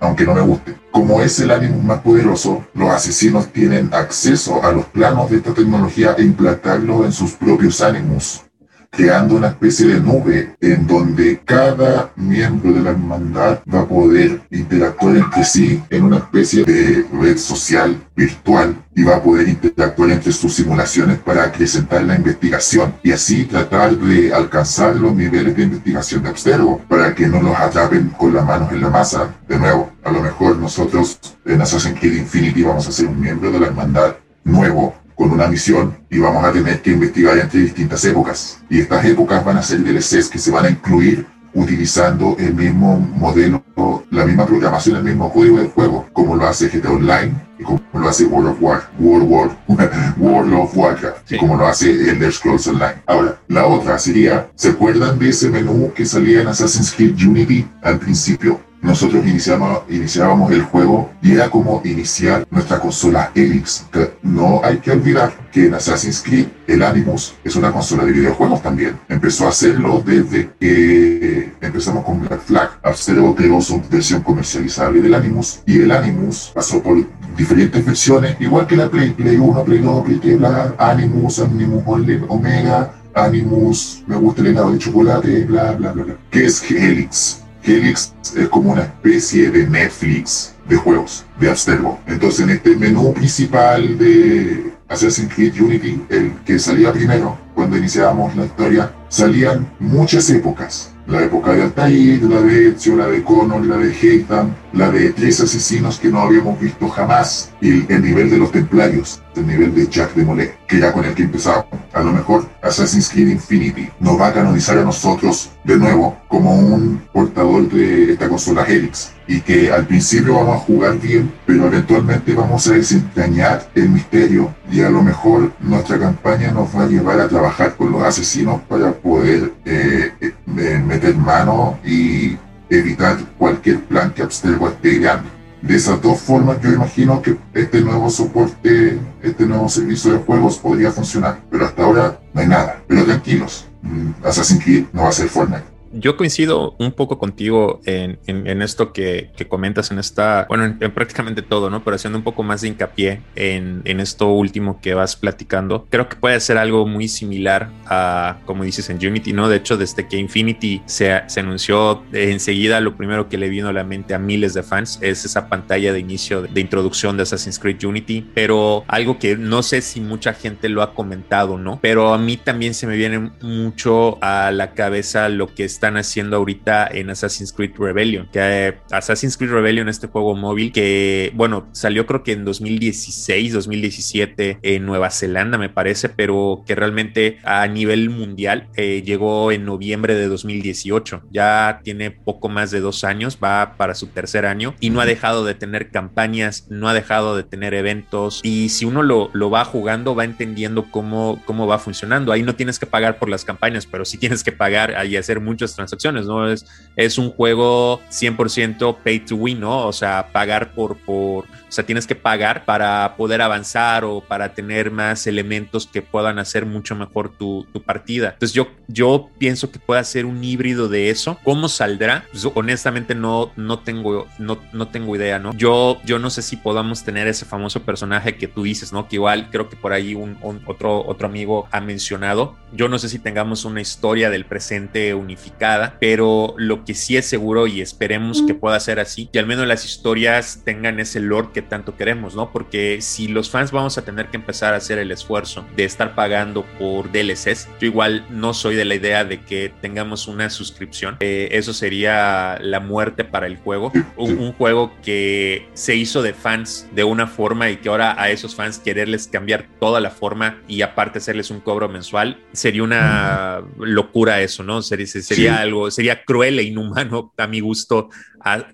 aunque no me guste. Como es el ánimo más poderoso, los asesinos tienen acceso a los planos de esta tecnología e implantarlo en sus propios ánimos creando una especie de nube en donde cada miembro de la hermandad va a poder interactuar entre sí en una especie de red social virtual y va a poder interactuar entre sus simulaciones para acrecentar la investigación y así tratar de alcanzar los niveles de investigación de observo para que no los atrapen con las manos en la masa. De nuevo, a lo mejor nosotros en Assassin's Creed Infinity vamos a ser un miembro de la hermandad nuevo con una misión y vamos a tener que investigar entre distintas épocas. Y estas épocas van a ser DLCs que se van a incluir utilizando el mismo modelo, la misma programación, el mismo código del juego, como lo hace GTA Online y como lo hace World of War, World, War, [laughs] World of Warcraft, y como lo hace Elder Scrolls Online. Ahora, la otra sería, ¿se acuerdan de ese menú que salía en Assassin's Creed Unity al principio? Nosotros iniciábamos el juego y era como iniciar nuestra consola Helix. No hay que olvidar que en Assassin's Creed el Animus es una consola de videojuegos también. Empezó a hacerlo desde que empezamos con Black Flag. Abstergo creó su versión comercializable del Animus y el Animus pasó por diferentes versiones, igual que la Play, Play 1, Play 2, Play 3, Animus, Animus Omega, Animus, me gusta el helado de chocolate, bla, bla, bla, bla. ¿Qué es Helix? Helix es como una especie de Netflix de juegos, de Abstergo. Entonces en este menú principal de Assassin's Creed Unity, el que salía primero, cuando iniciábamos la historia, salían muchas épocas. La época de Altair, la de Ezio, la de Connor, la de Heitan, la de tres asesinos que no habíamos visto jamás, y el nivel de los templarios, el nivel de Jack de Molay, que era con el que empezamos. A lo mejor Assassin's Creed Infinity nos va a canonizar a nosotros de nuevo como un portador de esta consola Helix, y que al principio vamos a jugar bien, pero eventualmente vamos a desentrañar el misterio y a lo mejor nuestra campaña nos va a llevar a trabajar con los asesinos para poder eh, eh, meter mano y evitar cualquier plan que Abstergo esté creando. De esas dos formas yo imagino que este nuevo soporte, este nuevo servicio de juegos podría funcionar, pero hasta ahora no hay nada. Pero tranquilos, mm, Assassin's Creed no va a ser Fortnite yo coincido un poco contigo en, esto que, comentas en esta, bueno, en, prácticamente todo, ¿no? Pero haciendo un poco más de hincapié en, esto último que vas platicando. Creo que puede ser algo muy similar a, como dices, en Unity, ¿no? De hecho, desde que Infinity se, se anunció enseguida, lo primero que le vino a la mente a miles de fans es esa pantalla de inicio de, introducción de Assassin's Creed Unity, pero algo que no sé si mucha gente lo ha comentado, ¿no? Pero a mí también se me viene mucho a la cabeza lo que están haciendo ahorita en Assassin's Creed Rebellion. Que eh, Assassin's Creed Rebellion, este juego móvil que, bueno, salió creo que en 2016, 2017 en Nueva Zelanda, me parece, pero que realmente a nivel mundial eh, llegó en noviembre de 2018. Ya tiene poco más de dos años, va para su tercer año y no ha dejado de tener campañas, no ha dejado de tener eventos. Y si uno lo, lo va jugando, va entendiendo cómo, cómo va funcionando. Ahí no tienes que pagar por las campañas, pero sí tienes que pagar y hacer muchos transacciones, ¿no? Es, es un juego 100% pay to win, ¿no? O sea, pagar por, por, o sea, tienes que pagar para poder avanzar o para tener más elementos que puedan hacer mucho mejor tu, tu partida. Entonces yo, yo pienso que puede ser un híbrido de eso. ¿Cómo saldrá? Pues, honestamente no, no, tengo, no, no tengo idea, ¿no? Yo, yo no sé si podamos tener ese famoso personaje que tú dices, ¿no? Que igual creo que por ahí un, otro, otro amigo ha mencionado. Yo no sé si tengamos una historia del presente unificada, pero lo que sí es seguro y esperemos que pueda ser así, que al menos las historias tengan ese lore que tanto queremos, ¿no? Porque si los fans vamos a tener que empezar a hacer el esfuerzo de estar pagando por DLCs, yo igual no soy de la idea de que tengamos una suscripción. Eh, eso sería la muerte para el juego. Un, un, juego que se hizo de fans de una forma y que ahora a esos fans quererles cambiar toda la forma y aparte hacerles un cobro mensual, sería una locura eso, ¿no? Sería, sería algo, sería cruel e inhumano a mi gusto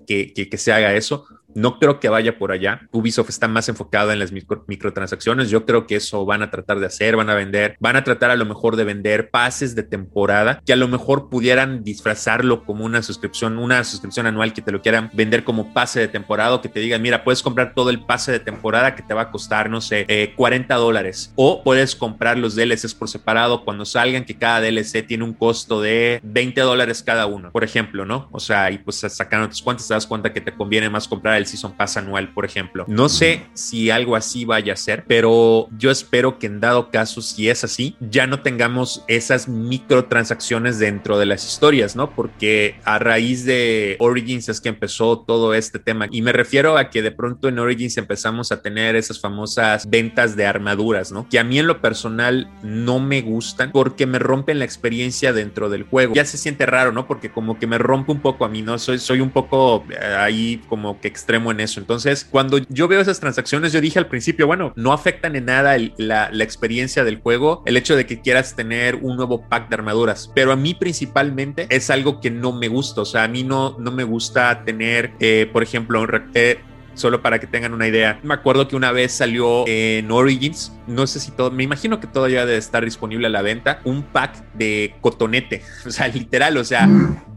que, que, se haga eso No creo que vaya por allá. Ubisoft está más enfocada en las microtransacciones. Yo creo que eso van a tratar de hacer, van a vender, van a tratar a lo mejor de vender pases de temporada que a lo mejor pudieran disfrazarlo como una suscripción, una suscripción anual que te lo quieran vender como pase de temporada que te digan, mira, puedes comprar todo el pase de temporada que te va a costar, no sé, 40 eh, dólares. O puedes comprar los DLCs por separado cuando salgan, que cada DLC tiene un costo de 20 dólares cada uno, por ejemplo, ¿no? O sea, y pues sacando tus cuentas te das cuenta que te conviene más comprar el Season Pass anual, por ejemplo. No sé si algo así vaya a ser, pero yo espero que en dado caso, si es así, ya no tengamos esas microtransacciones dentro de las historias, ¿no? Porque a raíz de Origins es que empezó todo este tema. Y me refiero a que de pronto en Origins empezamos a tener esas famosas ventas de armaduras, ¿no? Que a mí en lo personal no me gustan porque me rompen la experiencia dentro del juego. Ya se siente raro, ¿no? Porque como que me rompe un poco a mí, ¿no? Soy, soy un poco eh, ahí como que extremo en eso. Entonces, cuando yo veo esas transacciones, yo dije al principio, bueno, no afectan en nada la, experiencia del juego, el hecho de que quieras tener un nuevo pack de armaduras, pero a mí principalmente es algo que no me gusta, o sea, a mí no, no me gusta tener, eh, por ejemplo, eh, solo para que tengan una idea. Me acuerdo que una vez salió en Origins, no sé si todo, me imagino que todavía debe estar disponible a la venta, un pack de cotonete, [laughs] o sea, literal, o sea,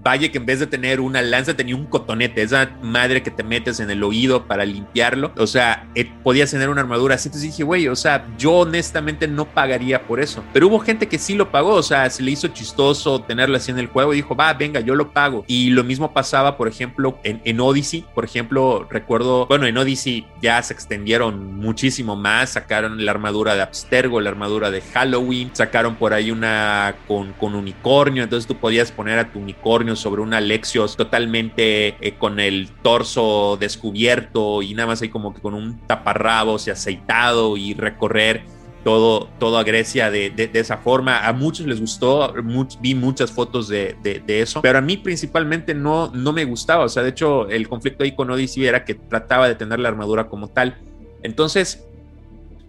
Valle que en vez de tener una lanza tenía un cotonete, esa madre que te metes en el oído para limpiarlo, o sea, eh, podías tener una armadura así, entonces dije, güey, o sea, yo honestamente no pagaría por eso, pero hubo gente que sí lo pagó, o sea, se le hizo chistoso tenerlo así en el juego. Y dijo, va, venga, yo lo pago. Y lo mismo pasaba, por ejemplo, en, en Odyssey, por ejemplo, recuerdo, bueno, en Odyssey ya se extendieron muchísimo más, sacaron la armadura de Abstergo, la armadura de Halloween, sacaron por ahí una con, con unicornio, entonces tú podías poner a tu unicornio sobre un Alexios totalmente eh, con el torso descubierto y nada más ahí como que con un taparrabos y aceitado y recorrer todo, todo a Grecia de, de, esa forma. A muchos les gustó, vi muchas fotos de, de, eso, pero a mí principalmente no, no me gustaba. O sea, de hecho, el conflicto ahí con Odyssey era que trataba de tener la armadura como tal. Entonces,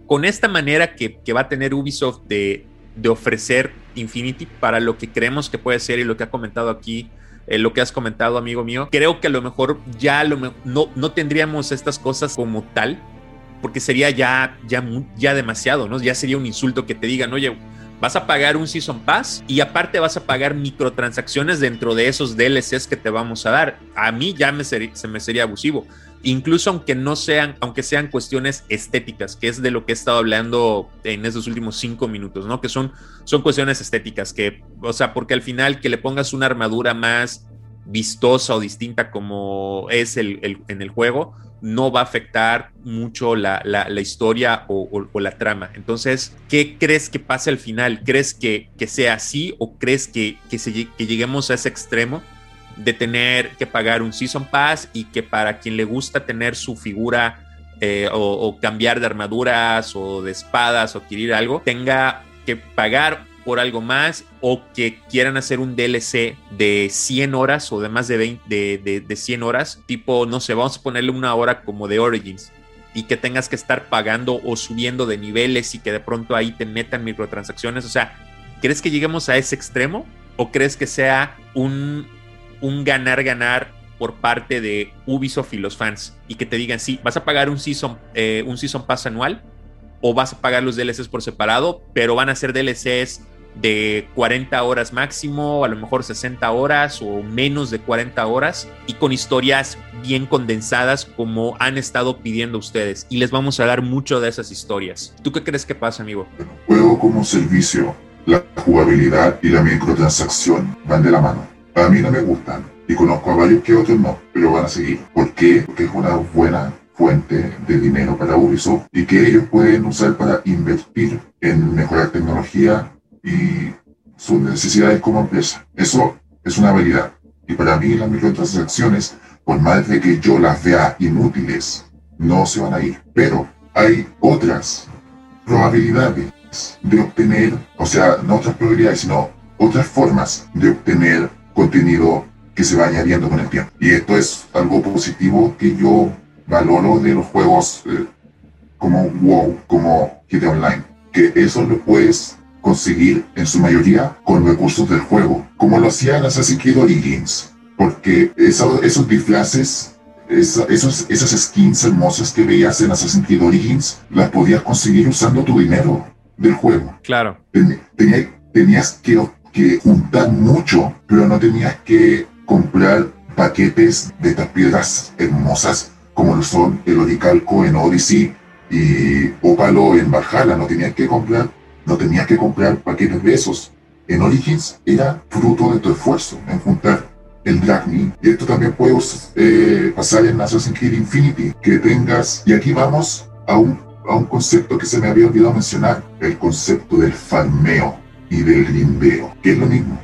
con esta manera que, que va a tener Ubisoft de, de ofrecer Infinity para lo que creemos que puede ser y lo que ha comentado aquí eh, lo que has comentado, amigo mío. Creo que a lo mejor ya lo no, no tendríamos estas cosas como tal, porque sería ya, ya, ya demasiado, ¿no? Ya sería un insulto que te digan, oye, vas a pagar un Season Pass y aparte vas a pagar microtransacciones dentro de esos DLCs que te vamos a dar. A mí ya me se me sería abusivo incluso aunque no sean, aunque sean cuestiones estéticas, que es de lo que he estado hablando en estos últimos cinco minutos, ¿no? Que son, son cuestiones estéticas, que, o sea, porque al final que le pongas una armadura más vistosa o distinta como es el, en el juego, no va a afectar mucho la, historia o, la trama. Entonces, ¿qué crees que pase al final? ¿Crees que, que sea así o crees que, que, lleguemos a ese extremo? de tener que pagar un Season Pass y que para quien le gusta tener su figura eh, o, cambiar de armaduras o de espadas o adquirir algo, tenga que pagar por algo más o que quieran hacer un DLC de 100 horas o de más de, 20, de, de 100 horas, tipo, no sé, vamos a ponerle una hora como de Origins y que tengas que estar pagando o subiendo de niveles y que de pronto ahí te metan microtransacciones. O sea, ¿crees que lleguemos a ese extremo? ¿O crees que sea un, un ganar-ganar por parte de Ubisoft y los fans y que te digan, sí, vas a pagar un season, eh, un season pass anual o vas a pagar los DLCs por separado, pero van a ser DLCs de 40 horas máximo, a lo mejor 60 horas o menos de 40 horas y con historias bien condensadas como han estado pidiendo ustedes y les vamos a dar mucho de esas historias. ¿Tú qué crees que pasa, amigo? Juego como servicio, la jugabilidad y la microtransacción van de la mano. A mí no me gustan y conozco a varios que otros no, pero van a seguir. ¿Por qué? Porque es una buena fuente de dinero para Ubisoft y que ellos pueden usar para invertir en mejorar tecnología y sus necesidades como empresa. Eso es una habilidad. Y para mí las microtransacciones, por más de que yo las vea inútiles, no se van a ir. Pero hay otras probabilidades de obtener, o sea, no otras probabilidades, sino otras formas de obtener contenido que se va añadiendo con el tiempo. Y esto es algo positivo que yo valoro de los juegos eh, como WoW, como GTA Online, que eso lo puedes conseguir en su mayoría con recursos del juego, como lo hacían Assassin's Creed Origins, porque esos disfraces esos, esas skins hermosas que veías en Assassin's Creed Origins, las podías conseguir usando tu dinero del juego. Claro. tenías que, que juntar mucho, pero no tenías que comprar paquetes de estas piedras hermosas como lo son el Oricalco en Odyssey y Ópalo en Valhalla. No tenías que comprar, no tenías que comprar paquetes de esos. En Origins era fruto de tu esfuerzo en juntar el Dragni. Y esto también puede eh, pasar en Assassin's Creed Infinity, que tengas, y aquí vamos a un, a un concepto que se me había olvidado mencionar, el concepto del farmeo y del grindeo, que es lo mismo.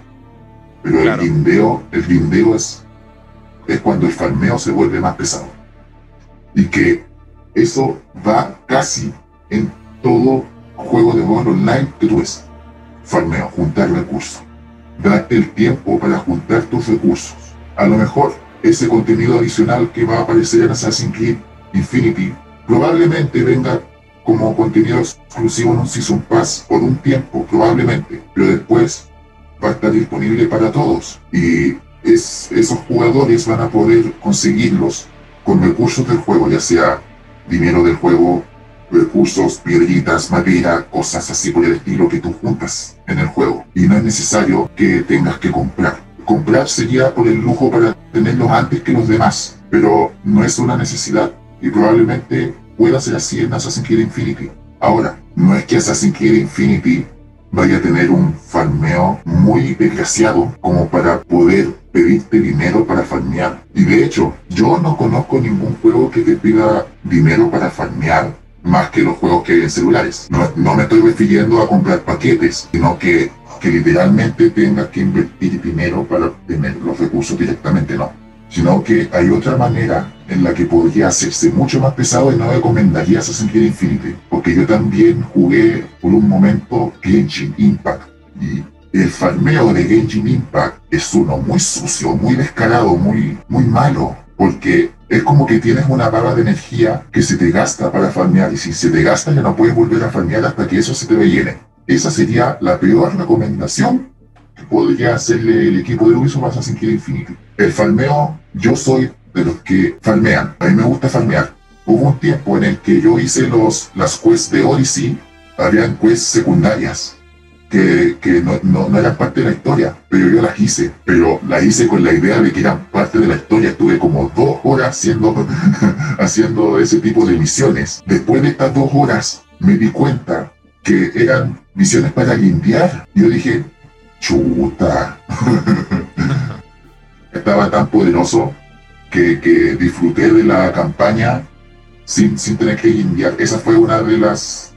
Pero el grindeo, el grindeo es, es cuando el farmeo se vuelve más pesado. Y que eso va casi en todo juego de rol online que tú ves. Farmeo, juntar recursos date el tiempo para juntar tus recursos. A lo mejor ese contenido adicional que va a aparecer en Assassin's Creed Infinity probablemente venga como contenido exclusivo en un Season Pass por un tiempo, probablemente, pero después va a estar disponible para todos y es, esos jugadores van a poder conseguirlos con recursos del juego, ya sea dinero del juego, recursos, piedritas, madera, cosas así por el estilo que tú juntas en el juego. Y no es necesario que tengas que comprar. Comprar sería por el lujo para tenerlos antes que los demás, pero no es una necesidad y probablemente pueda ser así en Assassin's Creed Infinity. Ahora, no es que Assassin's Creed Infinity vaya a tener un farmeo muy desgraciado como para poder pedirte dinero para farmear. Y de hecho, yo no conozco ningún juego que te pida dinero para farmear más que los juegos que hay en celulares. No, no me estoy refiriendo a comprar paquetes, sino que, que literalmente tengas que invertir dinero para tener los recursos directamente, no. Sino que hay otra manera en la que podría hacerse mucho más pesado y no recomendaría Assassin's Creed Infinity. Porque yo también jugué por un momento Genshin Impact. Y el farmeo de Genshin Impact es uno muy sucio, muy descarado, muy, muy malo. Porque es como que tienes una barra de energía que se te gasta para farmear y si se te gasta ya no puedes volver a farmear hasta que eso se te rellene. Esa sería la peor recomendación que podría hacerle el equipo de Ubisoft a Assassin's Creed Infinity. El farmeo, yo soy de los que farmean. A mí me gusta farmear. Hubo un tiempo en el que yo hice los, las quests de Odyssey, habían quests secundarias que, que no, no, no, eran parte de la historia, pero yo las hice, pero las hice con la idea de que eran parte de la historia. Estuve como dos horas haciendo, [laughs] haciendo ese tipo de misiones. Después de estas dos horas me di cuenta que eran misiones para limpiar. Yo dije, chuta. [laughs] Estaba tan poderoso que, que, disfruté de la campaña sin, sin tener que limpiar. Esa fue una de las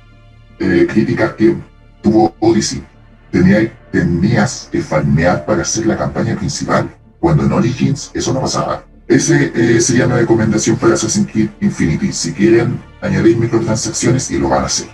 eh, críticas que tuvo Odyssey. Tenía, tenías que farmear para hacer la campaña principal, cuando en Origins eso no pasaba. Ese eh, sería mi recomendación para Assassin's Creed Infinity. Si quieren añadir microtransacciones y lo van a hacer,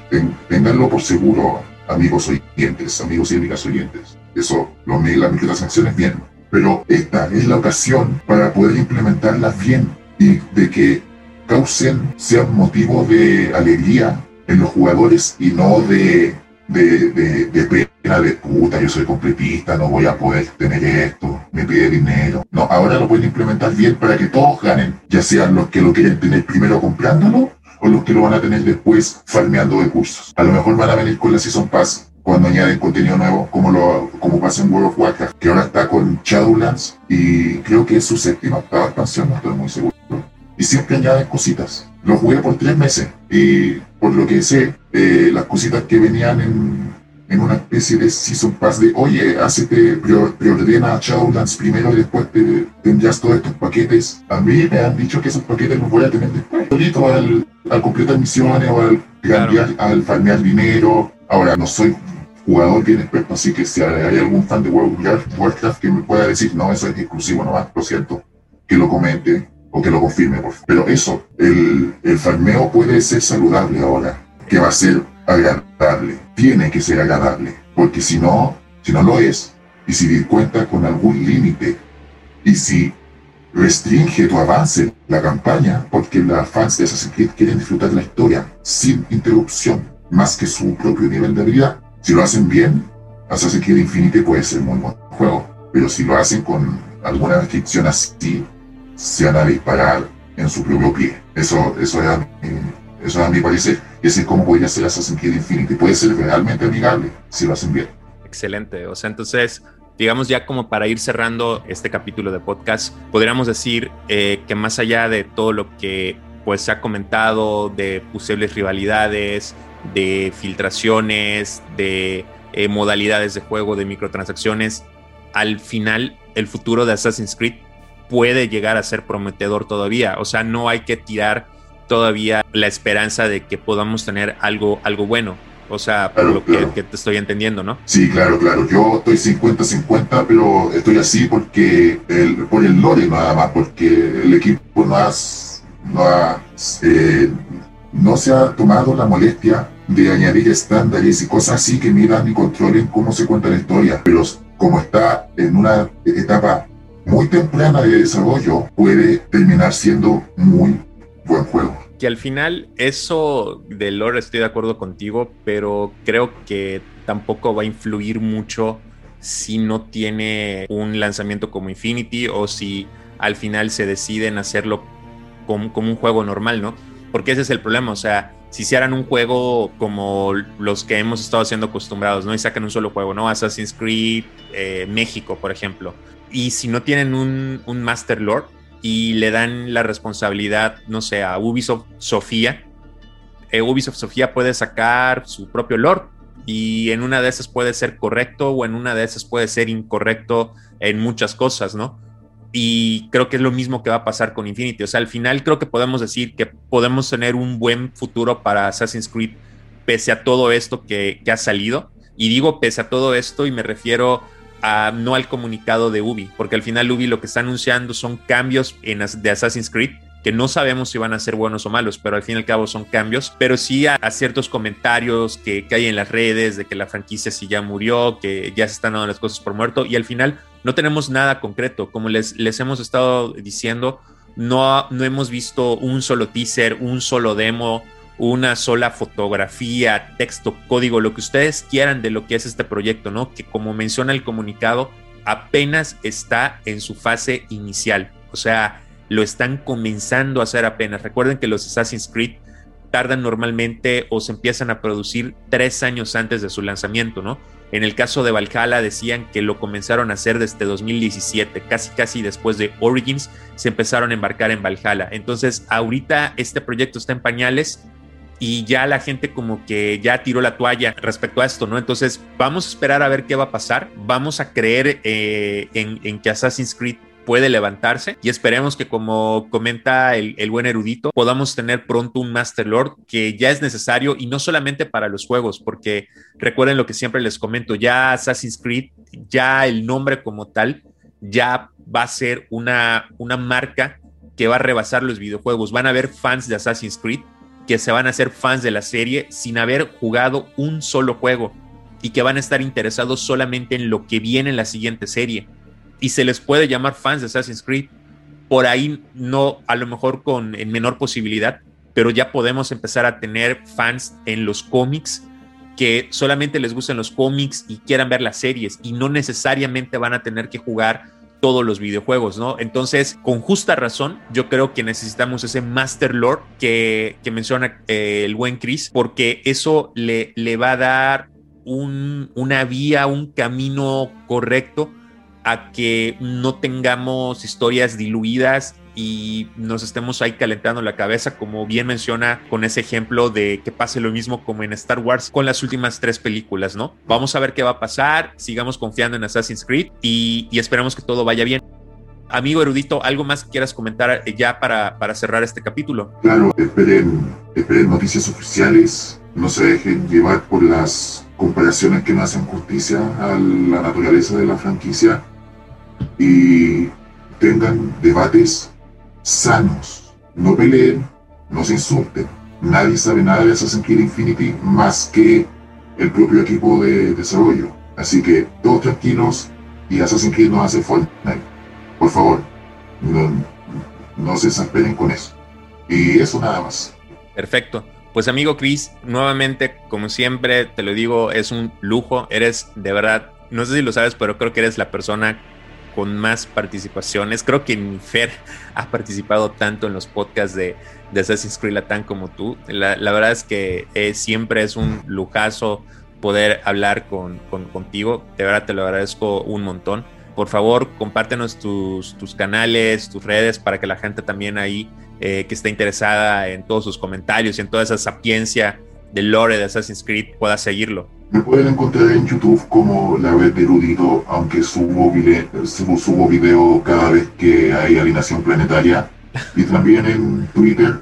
ténganlo por seguro, amigos oyentes, amigos y amigas oyentes. Eso, lo, las microtransacciones bien. Pero esta es la ocasión para poder implementarlas bien y de que causen, sean motivo de alegría en los jugadores y no de de, de, de, pena de puta, yo soy completista, no voy a poder tener esto, me pide dinero. No, ahora lo pueden implementar bien para que todos ganen, ya sean los que lo quieren tener primero comprándolo o los que lo van a tener después farmeando recursos. A lo mejor van a venir con la Season Pass cuando añaden contenido nuevo, como lo como pasa en World of Warcraft, que ahora está con Shadowlands y creo que es su séptima octava expansión, no estoy muy seguro. Y siempre añaden cositas. Lo jugué por tres meses y por lo que sé, eh, las cositas que venían en, en, una especie de Season Pass de, oye, hacete, preordena Shadowlands primero y después te, tendrás todos estos paquetes. A mí me han dicho que esos paquetes los voy a tener después. Solito al, al completar misiones o al, al farmear dinero. Ahora, no soy jugador bien experto, así que si hay algún fan de Warcraft que me pueda decir, no, eso es exclusivo nomás, lo siento, que lo comente o que lo confirme, por favor. Pero eso, el, el farmeo puede ser saludable ahora, que va a ser agradable, tiene que ser agradable, porque si no, si no lo es, y si cuenta con algún límite, y si restringe tu avance la campaña, porque los fans de Assassin's Creed quieren disfrutar de la historia sin interrupción, más que su propio nivel de habilidad. Si lo hacen bien, Assassin's Creed Infinite puede ser muy buen juego, pero si lo hacen con alguna restricción así, se van a disparar en su propio pie. Eso, eso es eso es a mi parecer. Y así es como podría ser Assassin's Creed Infinity. Puede ser realmente amigable si lo hacen bien. Excelente. O sea, entonces, digamos ya como para ir cerrando este capítulo de podcast, podríamos decir eh, que más allá de todo lo que pues se ha comentado de posibles rivalidades, de filtraciones, de eh, modalidades de juego, de microtransacciones, al final el futuro de Assassin's Creed puede llegar a ser prometedor todavía. O sea, no hay que tirar todavía la esperanza de que podamos tener algo, algo bueno. O sea, por lo que, te estoy entendiendo, ¿no? Sí, claro, claro. Yo estoy 50-50, pero estoy así porque el, por el lore nada más, porque el equipo no, no, eh, no se ha tomado la molestia de añadir estándares y cosas así que miran y controlen cómo se cuenta la historia. Pero como está en una etapa muy temprana de desarrollo, puede terminar siendo muy buen juego. Que al final eso de lore estoy de acuerdo contigo, pero creo que tampoco va a influir mucho si no tiene un lanzamiento como Infinity o si al final se deciden hacerlo como, un juego normal, ¿no? Porque ese es el problema, o sea, si hicieran un juego como los que hemos estado siendo acostumbrados, ¿no? Y sacan un solo juego, ¿no? Assassin's Creed eh, México, por ejemplo. Y si no tienen un Master Lord y le dan la responsabilidad, no sé, a Ubisoft Sofía, eh, Ubisoft Sofía puede sacar su propio Lord y en una de esas puede ser correcto o en una de esas puede ser incorrecto en muchas cosas, ¿no? Y creo que es lo mismo que va a pasar con Infinity. O sea, al final creo que podemos decir que podemos tener un buen futuro para Assassin's Creed pese a todo esto que, ha salido. Y digo pese a todo esto y me refiero a, no al comunicado de Ubi, porque al final Ubi lo que está anunciando son cambios en, de Assassin's Creed que no sabemos si van a ser buenos o malos, pero al fin y al cabo son cambios, pero sí a, ciertos comentarios que, que, hay en las redes de que la franquicia sí ya murió, que ya se están dando las cosas por muerto y al final no tenemos nada concreto, como les, les hemos estado diciendo, no, no hemos visto un solo teaser, un solo demo, una sola fotografía, texto, código, lo que ustedes quieran de lo que es este proyecto, ¿no? Que como menciona el comunicado, apenas está en su fase inicial. O sea, lo están comenzando a hacer apenas. Recuerden que los Assassin's Creed tardan normalmente o se empiezan a producir tres años antes de su lanzamiento, ¿no? En el caso de Valhalla decían que lo comenzaron a hacer desde 2017, casi casi después de Origins se empezaron a embarcar en Valhalla. Entonces ahorita este proyecto está en pañales y ya la gente como que ya tiró la toalla respecto a esto, ¿no? Entonces vamos a esperar a ver qué va a pasar, vamos a creer eh, en, que Assassin's Creed puede levantarse y esperemos que como comenta el, buen erudito podamos tener pronto un Master Lord que ya es necesario y no solamente para los juegos porque recuerden lo que siempre les comento ya Assassin's Creed ya el nombre como tal ya va a ser una, una marca que va a rebasar los videojuegos van a haber fans de Assassin's Creed que se van a hacer fans de la serie sin haber jugado un solo juego y que van a estar interesados solamente en lo que viene en la siguiente serie y se les puede llamar fans de Assassin's Creed. Por ahí no, a lo mejor con en menor posibilidad, pero ya podemos empezar a tener fans en los cómics que solamente les gusten los cómics y quieran ver las series y no necesariamente van a tener que jugar todos los videojuegos, ¿no? Entonces, con justa razón, yo creo que necesitamos ese Master Lord que, menciona eh, el buen Chris, porque eso le, le va a dar un, una vía, un camino correcto a que no tengamos historias diluidas y nos estemos ahí calentando la cabeza, como bien menciona con ese ejemplo de que pase lo mismo como en Star Wars con las últimas tres películas, ¿no? Vamos a ver qué va a pasar, sigamos confiando en Assassin's Creed y, esperemos que todo vaya bien. Amigo erudito, ¿algo más que quieras comentar ya para, para cerrar este capítulo? Claro, esperen, esperen noticias oficiales, no se dejen llevar por las comparaciones que no hacen justicia a la naturaleza de la franquicia y tengan debates sanos. No peleen, no se insulten. Nadie sabe nada de Assassin's Creed Infinity más que el propio equipo de desarrollo. Así que todos tranquilos y Assassin's Creed no hace Fortnite. Por favor, no, no se desesperen con eso. Y eso nada más. Perfecto. Pues amigo Chris, nuevamente, como siempre, te lo digo, es un lujo. Eres de verdad, no sé si lo sabes, pero creo que eres la persona con más participaciones. Creo que ni Fer ha participado tanto en los podcasts de, Assassin's Creed Latam como tú. La, verdad es que eh, siempre es un lujazo poder hablar con, contigo. De verdad te lo agradezco un montón. Por favor, compártenos tus, tus canales, tus redes, para que la gente también ahí eh, que esté interesada en todos sus comentarios y en toda esa sapiencia del lore de Assassin's Creed pueda seguirlo. Me pueden encontrar en YouTube como La Red de Erudito, aunque subo video, subo, video cada vez que hay alineación planetaria. Y también en Twitter,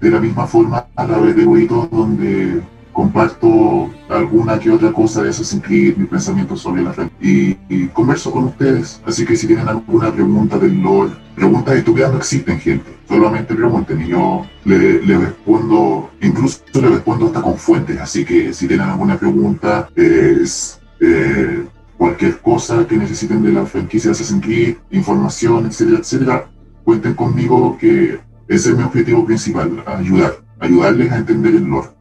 de la misma forma, a La Red de Erudito, donde comparto alguna que otra cosa de Assassin's Creed, mis pensamientos sobre la red y, converso con ustedes. Así que si tienen alguna pregunta del lore, preguntas estúpidas no existen, gente. Solamente pregunten y yo le, respondo, incluso le respondo hasta con fuentes. Así que si tienen alguna pregunta, es eh, cualquier cosa que necesiten de la franquicia de Assassin's Creed, información, etcétera, etcétera, cuenten conmigo que ese es mi objetivo principal, ayudar, ayudarles a entender el lore.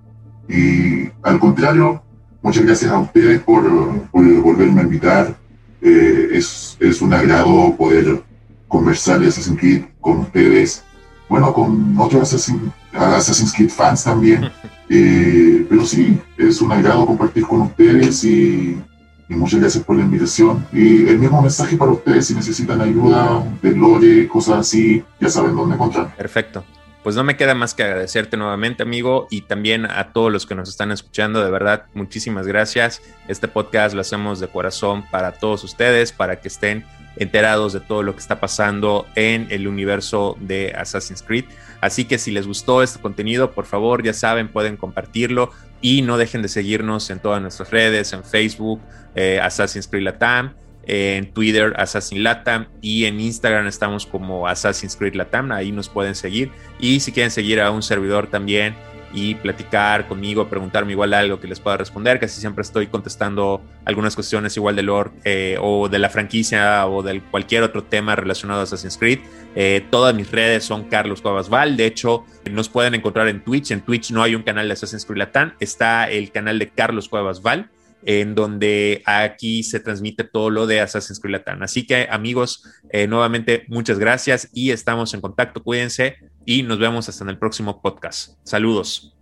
Y al contrario, muchas gracias a ustedes por, por volverme a invitar. Eh, es, es, un agrado poder conversar de Assassin's Creed con ustedes. Bueno, con otros Assassin, Assassin's Creed fans también. [laughs] Eh, pero sí, es un agrado compartir con ustedes y, y, muchas gracias por la invitación. Y el mismo mensaje para ustedes si necesitan ayuda de lore, cosas así, ya saben dónde encontrar. Perfecto pues no me queda más que agradecerte nuevamente, amigo, y también a todos los que nos están escuchando. De verdad, muchísimas gracias. Este podcast lo hacemos de corazón para todos ustedes, para que estén enterados de todo lo que está pasando en el universo de Assassin's Creed. Así que si les gustó este contenido, por favor, ya saben, pueden compartirlo y no dejen de seguirnos en todas nuestras redes, en Facebook, eh, Assassin's Creed Latam en Twitter Assassin Latam y en Instagram estamos como Assassin's Creed Latam, ahí nos pueden seguir. Y si quieren seguir a un servidor también y platicar conmigo, preguntarme igual algo que les pueda responder, casi siempre estoy contestando algunas cuestiones igual de lore eh, o de la franquicia o de cualquier otro tema relacionado a Assassin's Creed. Eh, todas mis redes son Carlos Cuevas Val, de hecho nos pueden encontrar en Twitch, en Twitch no hay un canal de Assassin's Creed Latam, está el canal de Carlos Cuevas Val en donde aquí se transmite todo lo de Assassin's Creed Latam. Así que amigos, eh, nuevamente muchas gracias y estamos en contacto, cuídense y nos vemos hasta en el próximo podcast. Saludos.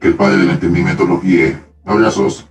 Que el Padre del Entendimiento los guíe. Abrazos.